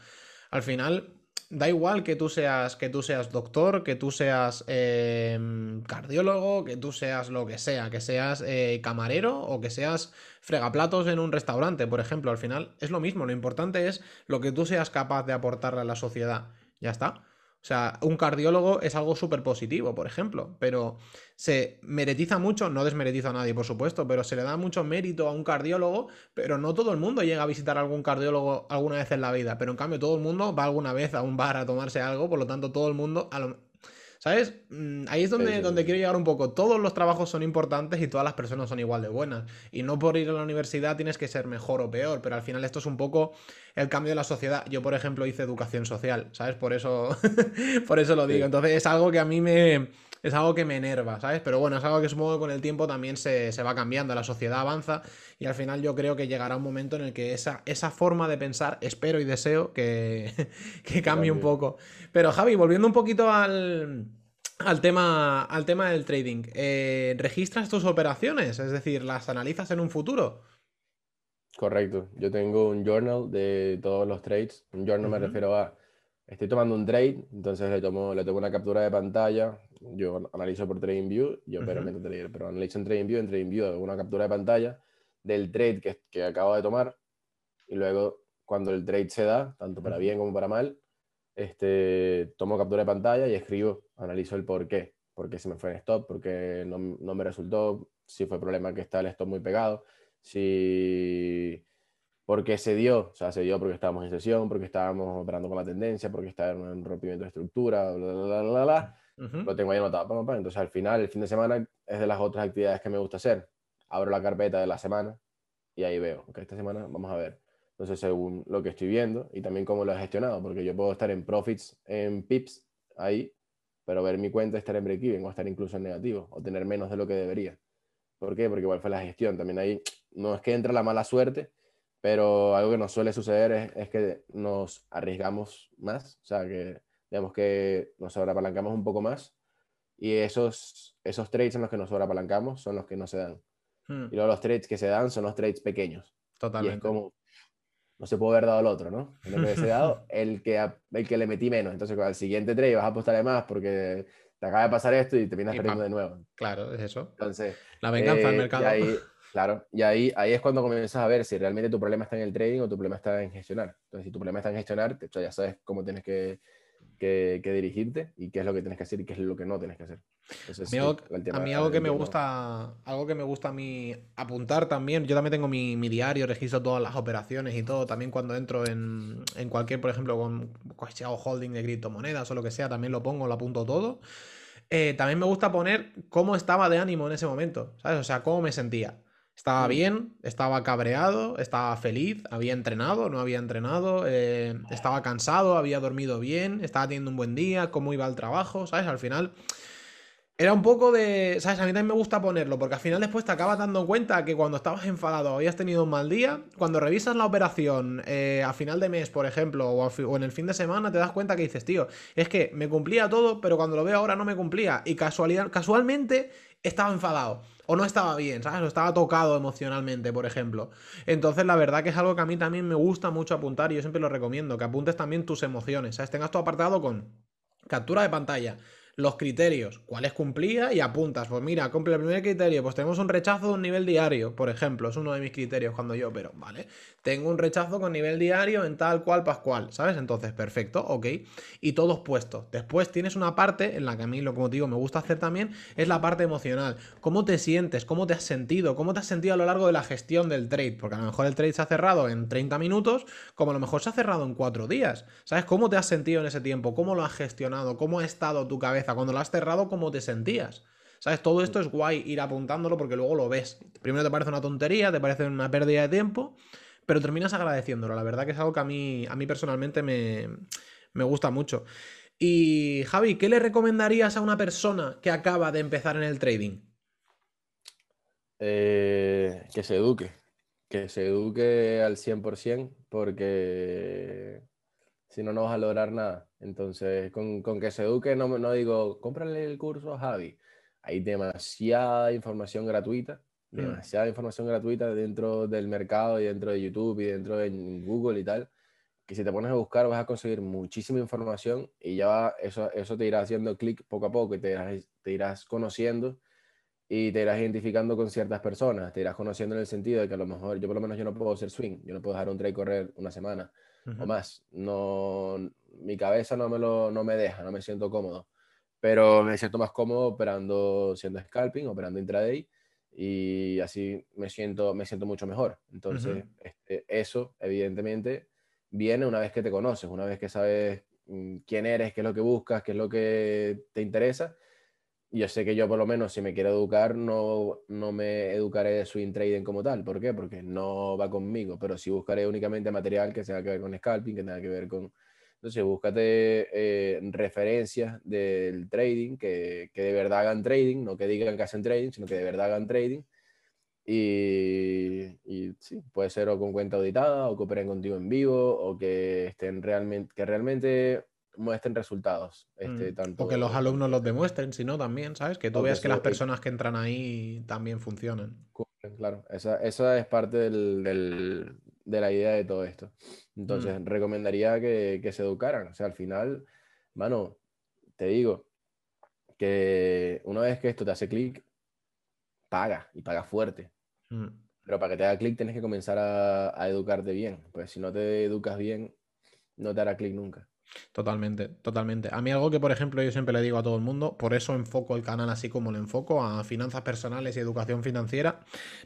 Al final, da igual que tú seas, que tú seas doctor, que tú seas em, cardiólogo, que tú seas lo que sea, que seas eh, camarero o que seas fregaplatos en un restaurante, por ejemplo, al final es lo mismo, lo importante es lo que tú seas capaz de aportarle a la sociedad. Ya está. O sea, un cardiólogo es algo súper positivo, por ejemplo, pero se meretiza mucho, no desmeretiza a nadie, por supuesto, pero se le da mucho mérito a un cardiólogo, pero no todo el mundo llega a visitar a algún cardiólogo alguna vez en la vida, pero en cambio todo el mundo va alguna vez a un bar a tomarse algo, por lo tanto todo el mundo, a lo, ¿Sabes? Mm, ahí es donde, donde quiero llegar un poco. Todos los trabajos son importantes y todas las personas son igual de buenas. Y no por ir a la universidad tienes que ser mejor o peor, pero al final esto es un poco el cambio de la sociedad. Yo, por ejemplo, hice educación social, ¿sabes? Por eso, por eso lo digo. Entonces es algo que a mí me, es algo que me enerva, ¿sabes? Pero bueno, es algo que supongo que con el tiempo también se, va cambiando, la sociedad avanza y al final yo creo que llegará un momento en el que esa, esa forma de pensar, espero y deseo que, que cambie un poco. Pero Javi, volviendo un poquito al, al, tema, al tema del trading, eh, ¿registras tus operaciones? Es decir, ¿las analizas en un futuro? Correcto, yo tengo un journal de todos los trades. Un journal me refiero a estoy tomando un trade, entonces le tomo, le tomo una captura de pantalla, yo analizo por TradingView, yo uh trader, pero analizo en TradingView, en TradingView hago una captura de pantalla del trade que, que acabo de tomar y luego cuando el trade se da, tanto para bien como para mal, este, tomo captura de pantalla y escribo, analizo el por qué, por qué se me fue en stop, por qué no, no me resultó, si fue problema que está el stop muy pegado, si porque se dio, o sea, se dio porque estábamos en sesión, porque estábamos operando con la tendencia, porque estaba en un rompimiento de estructura, bla, bla, bla, bla, Lo tengo ahí anotado. Entonces, al final, el fin de semana es de las otras actividades que me gusta hacer. Abro la carpeta de la semana y ahí veo, ok, esta semana vamos a ver. Entonces, según lo que estoy viendo y también cómo lo he gestionado, porque yo puedo estar en profits, en pips, ahí, pero ver mi cuenta estar en break-even o estar incluso en negativo o tener menos de lo que debería. ¿Por qué? Porque igual fue la gestión. También ahí no es que entre la mala suerte, pero algo que nos suele suceder es, que nos arriesgamos más, o sea, que digamos que nos sobreapalancamos un poco más y esos, esos trades en los que nos sobreapalancamos son los que no se dan. Hmm. Y luego los trades que se dan son los trades pequeños. Totalmente. Y es como, no se puede haber dado el otro, ¿no? El que se dado, el que, el que le metí menos. Entonces, con el siguiente trade vas a apostarle más porque te acaba de pasar esto y te vienes perdiendo de nuevo. Claro, es eso. Entonces, la venganza al eh, mercado. Claro, y ahí, ahí es cuando comienzas a ver si realmente tu problema está en el trading o tu problema está en gestionar. Entonces, si tu problema está en gestionar, ya sabes cómo tienes que, que, dirigirte y qué es lo que tienes que hacer y qué es lo que no tienes que hacer. a mí, algo, que me gusta, algo que me gusta a mí apuntar también, yo también tengo mi, diario, registro todas las operaciones y todo, también cuando entro en, cualquier, por ejemplo, con, si hago holding de criptomonedas o lo que sea, también lo pongo, lo apunto todo. Eh, también me gusta poner cómo estaba de ánimo en ese momento, ¿sabes? O sea, cómo me sentía. Estaba bien, estaba cabreado, estaba feliz, había entrenado, no había entrenado, eh, estaba cansado, había dormido bien, estaba teniendo un buen día, cómo iba al trabajo, ¿sabes? Al final era un poco de, ¿sabes? A mí también me gusta ponerlo, porque al final después te acabas dando cuenta que cuando estabas enfadado habías tenido un mal día, cuando revisas la operación eh, a final de mes, por ejemplo, o, o, en el fin de semana, te das cuenta que dices, tío, es que me cumplía todo, pero cuando lo veo ahora no me cumplía. Y casualidad, casualmente estaba enfadado o no estaba bien, ¿sabes? O estaba tocado emocionalmente, por ejemplo. Entonces, la verdad que es algo que a mí también me gusta mucho apuntar y yo siempre lo recomiendo, que apuntes también tus emociones, ¿sabes? Tengas tu apartado con captura de pantalla, los criterios, cuáles cumplía y apuntas. Pues mira, cumple el primer criterio, pues tenemos un rechazo de un nivel diario, por ejemplo, es uno de mis criterios cuando yo pero ¿vale? Tengo un rechazo con nivel diario en tal cual pascual, ¿sabes? Entonces, perfecto, ok. Y todos puestos. Después tienes una parte en la que a mí, lo como te digo, me gusta hacer también, es la parte emocional. ¿Cómo te sientes? ¿Cómo te has sentido? ¿Cómo te has sentido a lo largo de la gestión del trade? Porque a lo mejor el trade se ha cerrado en 30 minutos, como a lo mejor se ha cerrado en 4 días. ¿Sabes? ¿Cómo te has sentido en ese tiempo? ¿Cómo lo has gestionado? ¿Cómo ha estado tu cabeza? Cuando lo has cerrado, cómo te sentías. ¿Sabes? Todo esto es guay ir apuntándolo porque luego lo ves. Primero te parece una tontería, te parece una pérdida de tiempo, pero terminas agradeciéndolo. La verdad que es algo que a mí, a mí personalmente me, me gusta mucho. Y Javi, ¿qué le recomendarías a una persona que acaba de empezar en el trading? Eh, que se eduque, que se eduque al 100% porque si no, no vas a lograr nada. Entonces, con, que se eduque, no, no digo, cómprale el curso a Javi. Hay demasiada información gratuita, mm. demasiada información gratuita dentro del mercado y dentro de YouTube y dentro de Google y tal, que si te pones a buscar vas a conseguir muchísima información y ya va, eso, eso te irá haciendo clic poco a poco y te irás, te irás conociendo y te irás identificando con ciertas personas, te irás conociendo en el sentido de que a lo mejor yo por lo menos yo no puedo hacer swing, yo no puedo dejar un trade correr una semana o más. No, mi cabeza no me, lo, no me deja, no me siento cómodo. Pero me siento más cómodo operando, siendo scalping, operando intraday y así me siento, me siento mucho mejor. Entonces, este, eso evidentemente viene una vez que te conoces, una vez que sabes mm, quién eres, qué es lo que buscas, qué es lo que te interesa yo sé que yo por lo menos si me quiero educar no, no me educaré de swing trading como tal. ¿Por qué? Porque no va conmigo, pero sí buscaré únicamente material que tenga que ver con scalping, que tenga que ver con... Entonces, búscate eh, referencias del trading, que, que, de verdad hagan trading, no que digan que hacen trading, sino que de verdad hagan trading. Y, y sí, puede ser o con cuenta auditada, o que operen contigo en vivo, o que estén realmente, que realmente muestren resultados. Este, mm. tanto, o que los alumnos los demuestren, si no, también, ¿sabes? Que tú veas que las personas que entran ahí también funcionan. Claro, esa, esa es parte del, del, de la idea de todo esto. Entonces, mm. recomendaría que, que, se educaran. O sea, al final, mano, te digo que una vez que esto te hace clic, paga y paga fuerte. Mm. Pero para que te haga clic tienes que comenzar a, a educarte bien. Pues si no te educas bien, no te hará clic nunca. Totalmente, totalmente. A mí algo que, por ejemplo, yo siempre le digo a todo el mundo, por eso enfoco el canal así como lo enfoco, a finanzas personales y educación financiera.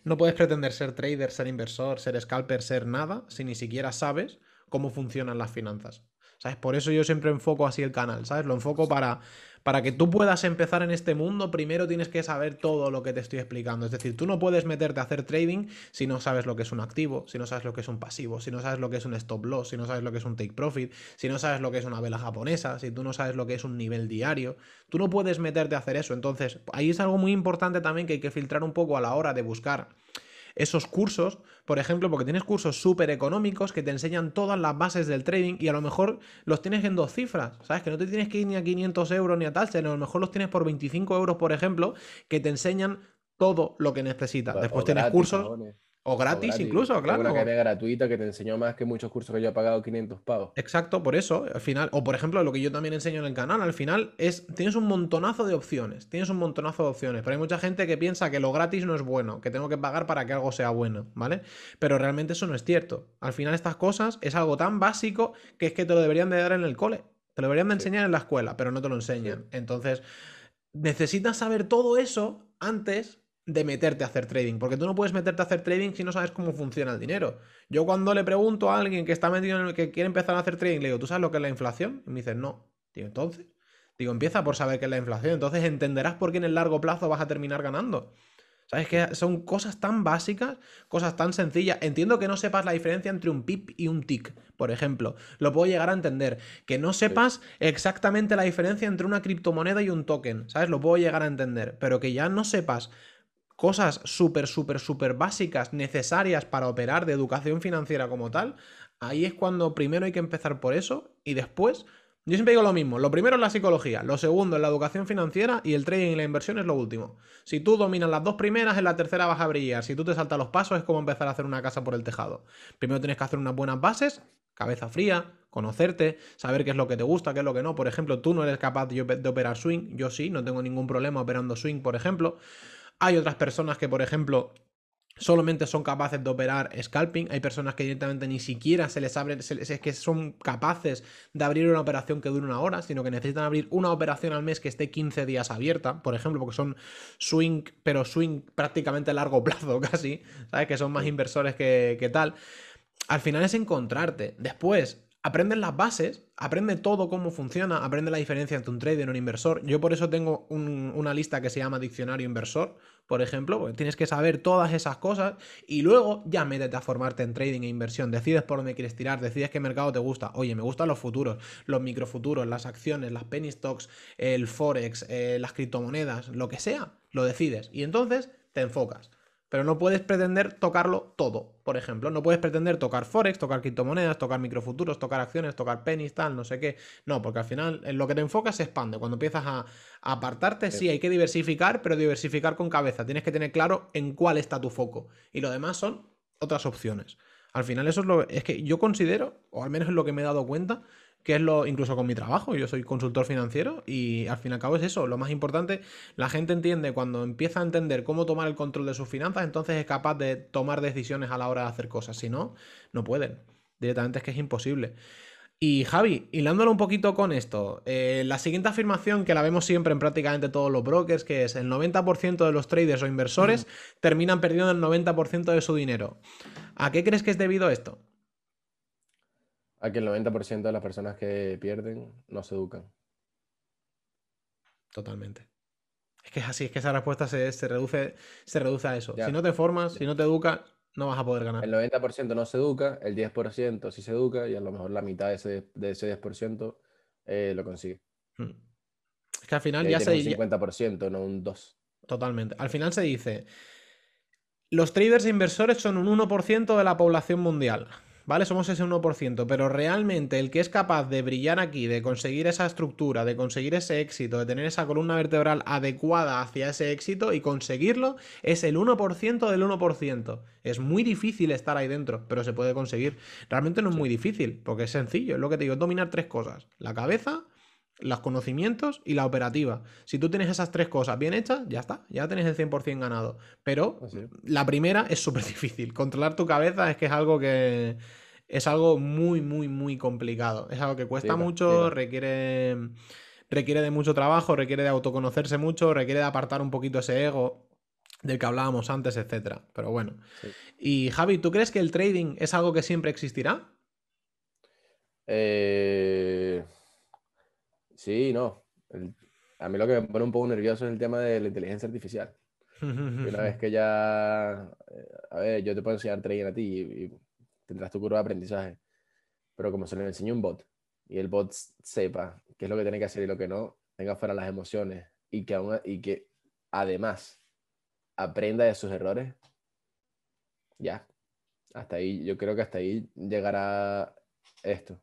No puedes pretender ser trader, ser inversor, ser scalper, ser nada, si ni siquiera sabes cómo funcionan las finanzas. ¿Sabes? Por eso yo siempre enfoco así el canal, ¿sabes? Lo enfoco para para que tú puedas empezar en este mundo, primero tienes que saber todo lo que te estoy explicando. Es decir, tú no puedes meterte a hacer trading si no sabes lo que es un activo, si no sabes lo que es un pasivo, si no sabes lo que es un stop loss, si no sabes lo que es un take profit, si no sabes lo que es una vela japonesa, si tú no sabes lo que es un nivel diario. Tú no puedes meterte a hacer eso. Entonces, ahí es algo muy importante también que hay que filtrar un poco a la hora de buscar esos cursos, por ejemplo, porque tienes cursos súper económicos que te enseñan todas las bases del trading y a lo mejor los tienes en dos cifras, ¿sabes? Que no te tienes que ir ni a 500 euros ni a tal, sino a lo mejor los tienes por 25 euros, por ejemplo, que te enseñan todo lo que necesitas. Después tienes cursos... O gratis, incluso, claro. Una academia gratuita que te enseñó más que muchos cursos que yo he pagado 500 pagos. Exacto, por eso, al final, o por ejemplo, lo que yo también enseño en el canal, al final es, tienes un montonazo de opciones, tienes un montonazo de opciones, pero hay mucha gente que piensa que lo gratis no es bueno, que tengo que pagar para que algo sea bueno, ¿vale? Pero realmente eso no es cierto. Al final estas cosas es algo tan básico que es que te lo deberían de dar en el cole. Te lo deberían de enseñar en la escuela, pero no te lo enseñan. Entonces, necesitas saber todo eso antes de meterte a hacer trading, porque tú no puedes meterte a hacer trading si no sabes cómo funciona el dinero. Yo cuando le pregunto a alguien que está metido en el que quiere empezar a hacer trading, le digo, ¿tú sabes lo que es la inflación? Y me dice, no. Digo, entonces, digo, empieza por saber qué es la inflación, entonces entenderás por qué en el largo plazo vas a terminar ganando. ¿Sabes? Que son cosas tan básicas, cosas tan sencillas. Entiendo que no sepas la diferencia entre un pip y un tick, por ejemplo. Lo puedo llegar a entender. Que no sepas exactamente la diferencia entre una criptomoneda y un token, ¿sabes? Lo puedo llegar a entender. Pero que ya no sepas cosas súper, súper, súper básicas, necesarias para operar de educación financiera como tal, ahí es cuando primero hay que empezar por eso y después yo siempre digo lo mismo, lo primero es la psicología, lo segundo es la educación financiera y el trading y la inversión es lo último. Si tú dominas las dos primeras, en la tercera vas a brillar. Si tú te saltas los pasos es como empezar a hacer una casa por el tejado. Primero tienes que hacer unas buenas bases, cabeza fría, conocerte, saber qué es lo que te gusta, qué es lo que no. Por ejemplo, tú no eres capaz de operar swing, yo sí, no tengo ningún problema operando swing, por ejemplo. Hay otras personas que, por ejemplo, solamente son capaces de operar scalping. Hay personas que directamente ni siquiera se les abre, es que son capaces de abrir una operación que dure una hora, sino que necesitan abrir una operación al mes que esté 15 días abierta, por ejemplo, porque son swing, pero swing prácticamente a largo plazo casi, ¿sabes? Que son más inversores que, tal. Al final es encontrarte. Después, aprenden las bases, aprende todo cómo funciona, aprende la diferencia entre un trader y un inversor. Yo por eso tengo una lista que se llama diccionario inversor, por ejemplo, porque tienes que saber todas esas cosas y luego ya métete a formarte en trading e inversión. Decides por dónde quieres tirar, decides qué mercado te gusta. Oye, me gustan los futuros, los microfuturos, las acciones, las penny stocks, el forex, eh, las criptomonedas, lo que sea, lo decides. Y entonces te enfocas. Pero no puedes pretender tocarlo todo, por ejemplo. No puedes pretender tocar Forex, tocar criptomonedas, tocar microfuturos, tocar acciones, tocar pennies, tal, no sé qué. No, porque al final en lo que te enfocas se expande. Cuando empiezas a, apartarte, sí. hay que diversificar, pero diversificar con cabeza. Tienes que tener claro en cuál está tu foco. Y lo demás son otras opciones. Al final eso es lo es que yo considero, o al menos es lo que me he dado cuenta, que es lo, incluso con mi trabajo, yo soy consultor financiero y al fin y al cabo es eso, lo más importante, la gente entiende cuando empieza a entender cómo tomar el control de sus finanzas, entonces es capaz de tomar decisiones a la hora de hacer cosas, si no, no pueden, directamente es que es imposible. Y Javi, hilándolo un poquito con esto, eh, la siguiente afirmación que la vemos siempre en prácticamente todos los brokers, que es el 90% de los traders o inversores terminan perdiendo el 90% de su dinero. ¿A qué crees que es debido esto? A que el 90% de las personas que pierden no se educan. Totalmente. Es que es así, es que esa respuesta se, reduce, se reduce a eso. Si no te formas, si no te educas, no vas a poder ganar. El 90% no se educa, el 10% sí se educa y a lo mejor la mitad de ese, de ese 10% eh, lo consigue. Hmm. Es que al final ya se... Un 50%, no un 2%. Totalmente. Al final se dice, los traders e inversores son un 1% de la población mundial. ¿Vale? Somos ese 1%, pero realmente el que es capaz de brillar aquí, de conseguir esa estructura, de conseguir ese éxito, de tener esa columna vertebral adecuada hacia ese éxito y conseguirlo, es el 1% del 1%. Es muy difícil estar ahí dentro, pero se puede conseguir. Realmente no es muy difícil, porque es sencillo, es lo que te digo, dominar tres cosas. La cabeza, los conocimientos y la operativa. Si tú tienes esas tres cosas bien hechas, ya está, ya tienes el 100% ganado. Pero la primera es súper difícil. Controlar tu cabeza es que es algo que es algo muy, muy, muy complicado. Es algo que cuesta mucho, requiere requiere de mucho trabajo, requiere de autoconocerse mucho, requiere de apartar un poquito ese ego del que hablábamos antes, etcétera. Pero bueno. Y Javi, ¿tú crees que el trading es algo que siempre existirá? Eh... Sí, no. a mí lo que me pone un poco nervioso es el tema de la inteligencia artificial. una vez que ya, eh, a ver, yo te puedo enseñar trading a ti y, tendrás tu curva de aprendizaje, pero como se le enseña un bot y el bot sepa qué es lo que tiene que hacer y lo que no, tenga fuera las emociones y que, y que además aprenda de sus errores, ya, hasta ahí, yo creo que hasta ahí llegará esto.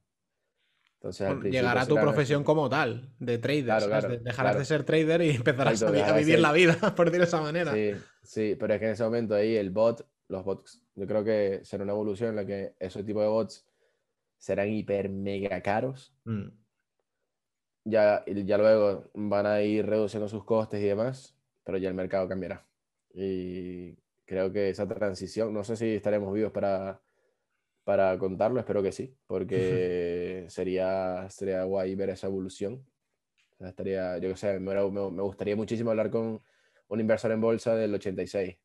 Entonces, llegará tu profesión como tal, de trader. dejarás de ser trader y empezarás a, vivir la vida, por decirlo de esa manera. Sí, sí, pero es que en ese momento ahí el bot, los bots, yo creo que será una evolución en la que ese tipo de bots serán hiper mega caros. Mm. Ya, ya luego van a ir reduciendo sus costes y demás, pero ya el mercado cambiará. Y creo que esa transición, no sé si estaremos vivos para, para contarlo, espero que sí, porque sería, sería guay ver esa evolución. estaría, yo que sé, me, me, gustaría muchísimo hablar con un inversor en bolsa del 86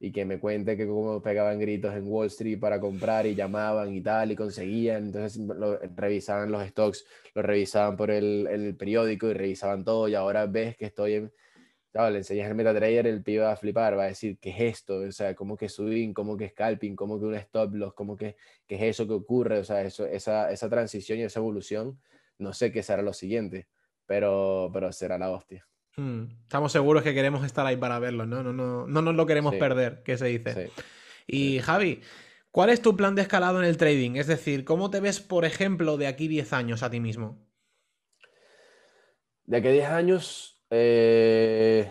y que me cuente que cómo pegaban gritos en Wall Street para comprar y llamaban y tal y conseguían, entonces lo, revisaban los stocks, lo revisaban por el, el, periódico y revisaban todo y ahora ves que estoy en, claro, le enseñas el MetaTrader, el pibe va a flipar, va a decir, ¿qué es esto? O sea, ¿cómo que swing? ¿Cómo que scalping? ¿Cómo que un stop loss? ¿Cómo que qué es eso que ocurre? O sea, eso, esa, esa transición y esa evolución, no sé qué será lo siguiente, pero, pero será la hostia. Hmm. Estamos seguros que queremos estar ahí para verlo, ¿no? No, no, no nos lo queremos perder, que se dice. Y Javi, ¿cuál es tu plan de escalado en el trading? Es decir, ¿cómo te ves, por ejemplo, de aquí 10 años a ti mismo? De aquí 10 años, eh,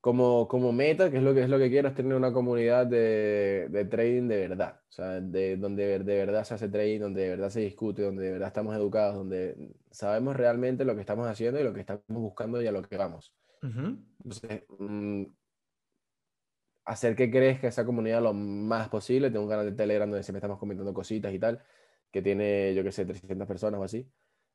como, como meta, que es lo que, es lo que quiero, es tener una comunidad de, de trading de verdad. O sea, de, donde de verdad se hace trading, donde de verdad se discute, donde de verdad estamos educados, donde sabemos realmente lo que estamos haciendo y lo que estamos buscando y a lo que vamos. Entonces, mm, hacer que crezca esa comunidad lo más posible. Tengo un canal de Telegram donde siempre estamos comentando cositas y tal, que tiene, yo que sé, 300 personas o así.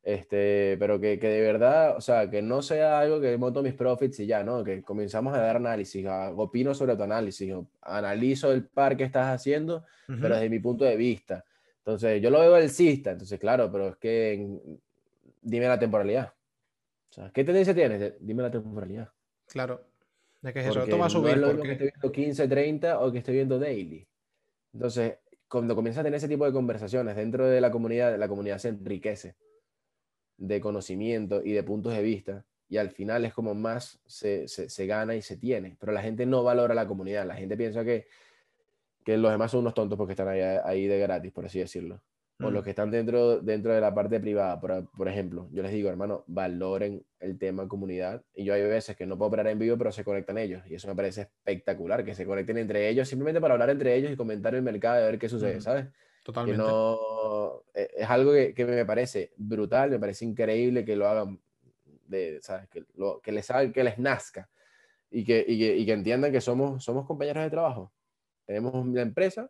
Este, pero que, que, de verdad, o sea, que no sea algo que monto mis profits y ya, ¿no? Que comenzamos a dar análisis, opino sobre tu análisis, analizo el par que estás haciendo, pero desde mi punto de vista. Entonces, yo lo veo alcista, entonces, claro, pero es que dime la temporalidad. O sea, ¿qué tendencia tienes? Dime la temporalidad. Claro. ¿De qué es eso? Esto va a subir. No es lo que estoy viendo 15, 30 o que estoy viendo daily. Entonces, cuando comienzas a tener ese tipo de conversaciones dentro de la comunidad, la comunidad se enriquece de conocimiento y de puntos de vista y al final es como más se, se, gana y se tiene, pero la gente no valora la comunidad, la gente piensa que, que los demás son unos tontos porque están ahí, ahí de gratis, por así decirlo. O los mm. que están dentro, dentro de la parte privada, por, por, ejemplo, yo les digo, hermano, valoren el tema comunidad. Y yo hay veces que no puedo operar en vivo, pero se conectan ellos. Y eso me parece espectacular, que se conecten entre ellos simplemente para hablar entre ellos y comentar el mercado y ver qué sucede, ¿sabes? Totalmente. no, e, es algo que, me parece brutal, me parece increíble que lo hagan, de, ¿sabes? Que, lo, que les que les nazca y que, y que, y que, entiendan que somos, somos compañeros de trabajo. Tenemos una empresa,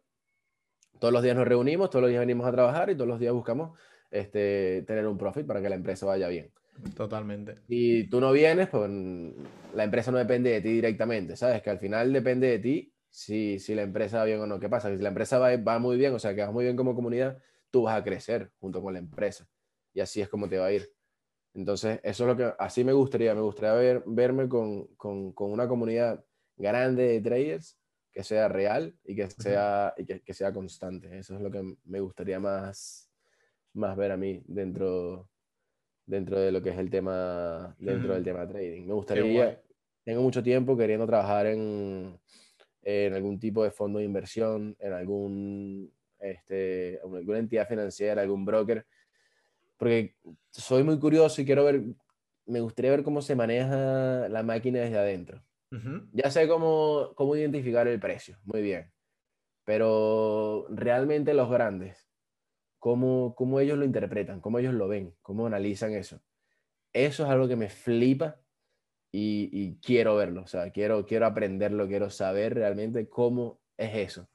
todos los días nos reunimos, todos los días venimos a trabajar y todos los días buscamos este, tener un profit para que la empresa vaya bien. Totalmente. Y tú no vienes, pues la empresa no depende de ti directamente, ¿sabes? Que al final depende de ti si, si la empresa va bien o no. ¿Qué pasa? Si la empresa va, va muy bien, o sea, que vas muy bien como comunidad, tú vas a crecer junto con la empresa. Y así es como te va a ir. Entonces, eso es lo que así me gustaría. Me gustaría ver, verme con, con, con una comunidad grande de traders que sea real y que sea, y que, que, sea constante. Eso es lo que me gustaría más, más ver a mí dentro, dentro de lo que es el tema, dentro del tema trading. Me gustaría, tengo mucho tiempo queriendo trabajar en, en algún tipo de fondo de inversión, en algún, este, alguna entidad financiera, algún broker, porque soy muy curioso y quiero ver, me gustaría ver cómo se maneja la máquina desde adentro. Ya sé cómo, cómo identificar el precio, muy bien, pero realmente los grandes, cómo, cómo ellos lo interpretan, cómo ellos lo ven, cómo analizan eso. Eso es algo que me flipa y, quiero verlo, o sea, quiero, quiero aprenderlo, quiero saber realmente cómo es eso.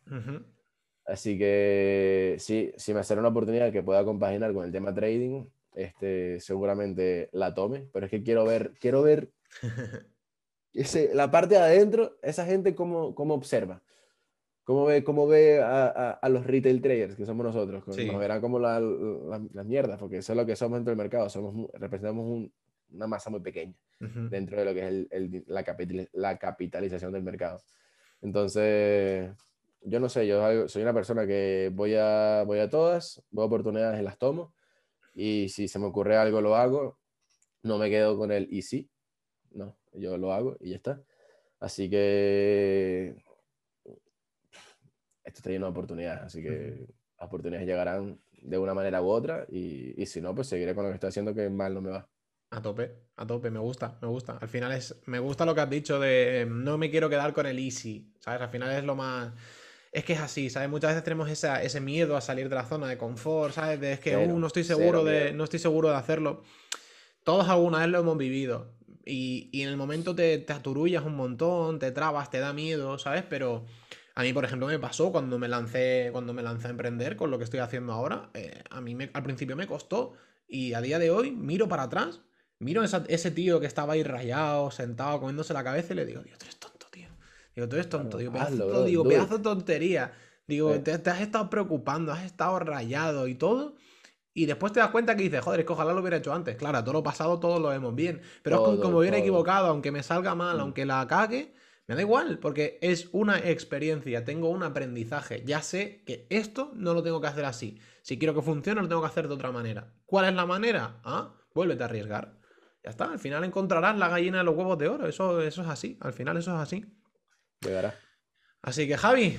Así que sí, si me hace una oportunidad que pueda compaginar con el tema trading, este, seguramente la tome, pero es que quiero ver, quiero ver ese, la parte de adentro, esa gente cómo, cómo observa. ¿Cómo ve, cómo ve a, a, los retail traders, que somos nosotros? Nos verán como las la, la mierdas, porque eso es lo que somos dentro del mercado. Somos, representamos un, una masa muy pequeña dentro de lo que es el, la, la, capitalización del mercado. Entonces, yo no sé, yo soy una persona que voy a, voy a todas, voy a oportunidades y las tomo, y si se me ocurre algo, lo hago. No me quedo con el y sí, no, yo lo hago y ya está. Así que esto está lleno de oportunidades, así que las oportunidades llegarán de una manera u otra y, y si no, pues seguiré con lo que estoy haciendo que mal no me va. A tope, a tope, me gusta, me gusta. Al final es, me gusta lo que has dicho de em, no me quiero quedar con el easy, ¿sabes? Al final es lo más... Es que es así, ¿sabes? Muchas veces tenemos ese miedo a salir de la zona de confort, ¿sabes? De es que uh, no, estoy seguro de, no estoy seguro de hacerlo. Todos alguna vez lo hemos vivido. Y, y en el momento te, te aturullas un montón, te trabas, te da miedo, ¿sabes? Pero A mí, por ejemplo, me pasó cuando me lancé, cuando me lancé a emprender con lo que estoy haciendo ahora. Eh, a mí al principio me costó y a día de hoy miro para atrás, miro a ese tío que estaba ahí rayado, sentado, comiéndose la cabeza y le digo, Dios, tú eres tonto, tío. Digo, tú eres tonto, digo, pedazo, digo, pedazo de tontería. Digo, te, has estado preocupando, has estado rayado y todo. Y después te das cuenta que dices, joder, es que ojalá lo hubiera hecho antes. Claro, todo lo pasado, todo lo vemos bien. Pero es como, hubiera equivocado, aunque me salga mal, mm. aunque la cague, me da igual, porque es una experiencia, tengo un aprendizaje. Ya sé que esto no lo tengo que hacer así. Si quiero que funcione, lo tengo que hacer de otra manera. ¿Cuál es la manera? Ah, vuélvete a arriesgar. Ya está, al final encontrarás la gallina de los huevos de oro. Eso, eso es así, al final eso es así. Llegará. Así que, Javi,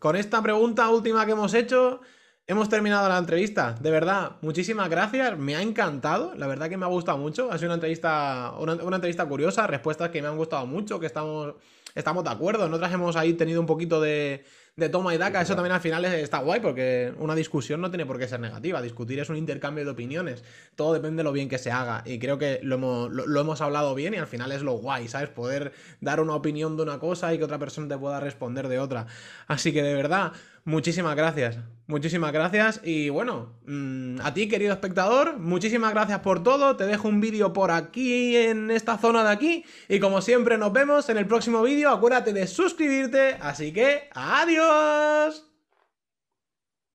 con esta pregunta última que hemos hecho, hemos terminado la entrevista. De verdad, muchísimas gracias. Me ha encantado. La verdad que me ha gustado mucho. Ha sido una entrevista, una, una entrevista curiosa, respuestas que me han gustado mucho, que estamos estamos de acuerdo. Nosotras hemos ahí tenido un poquito de, toma y daca. Eso también al final está guay porque una discusión no tiene por qué ser negativa. Discutir es un intercambio de opiniones. Todo depende de lo bien que se haga. Y creo que lo hemos, lo hemos hablado bien y al final es lo guay, ¿sabes? Poder dar una opinión de una cosa y que otra persona te pueda responder de otra. Así que de verdad, muchísimas gracias. Muchísimas gracias y bueno, mm, a ti querido espectador, muchísimas gracias por todo, te dejo un vídeo por aquí en esta zona de aquí y como siempre nos vemos en el próximo vídeo, acuérdate de suscribirte, así que adiós.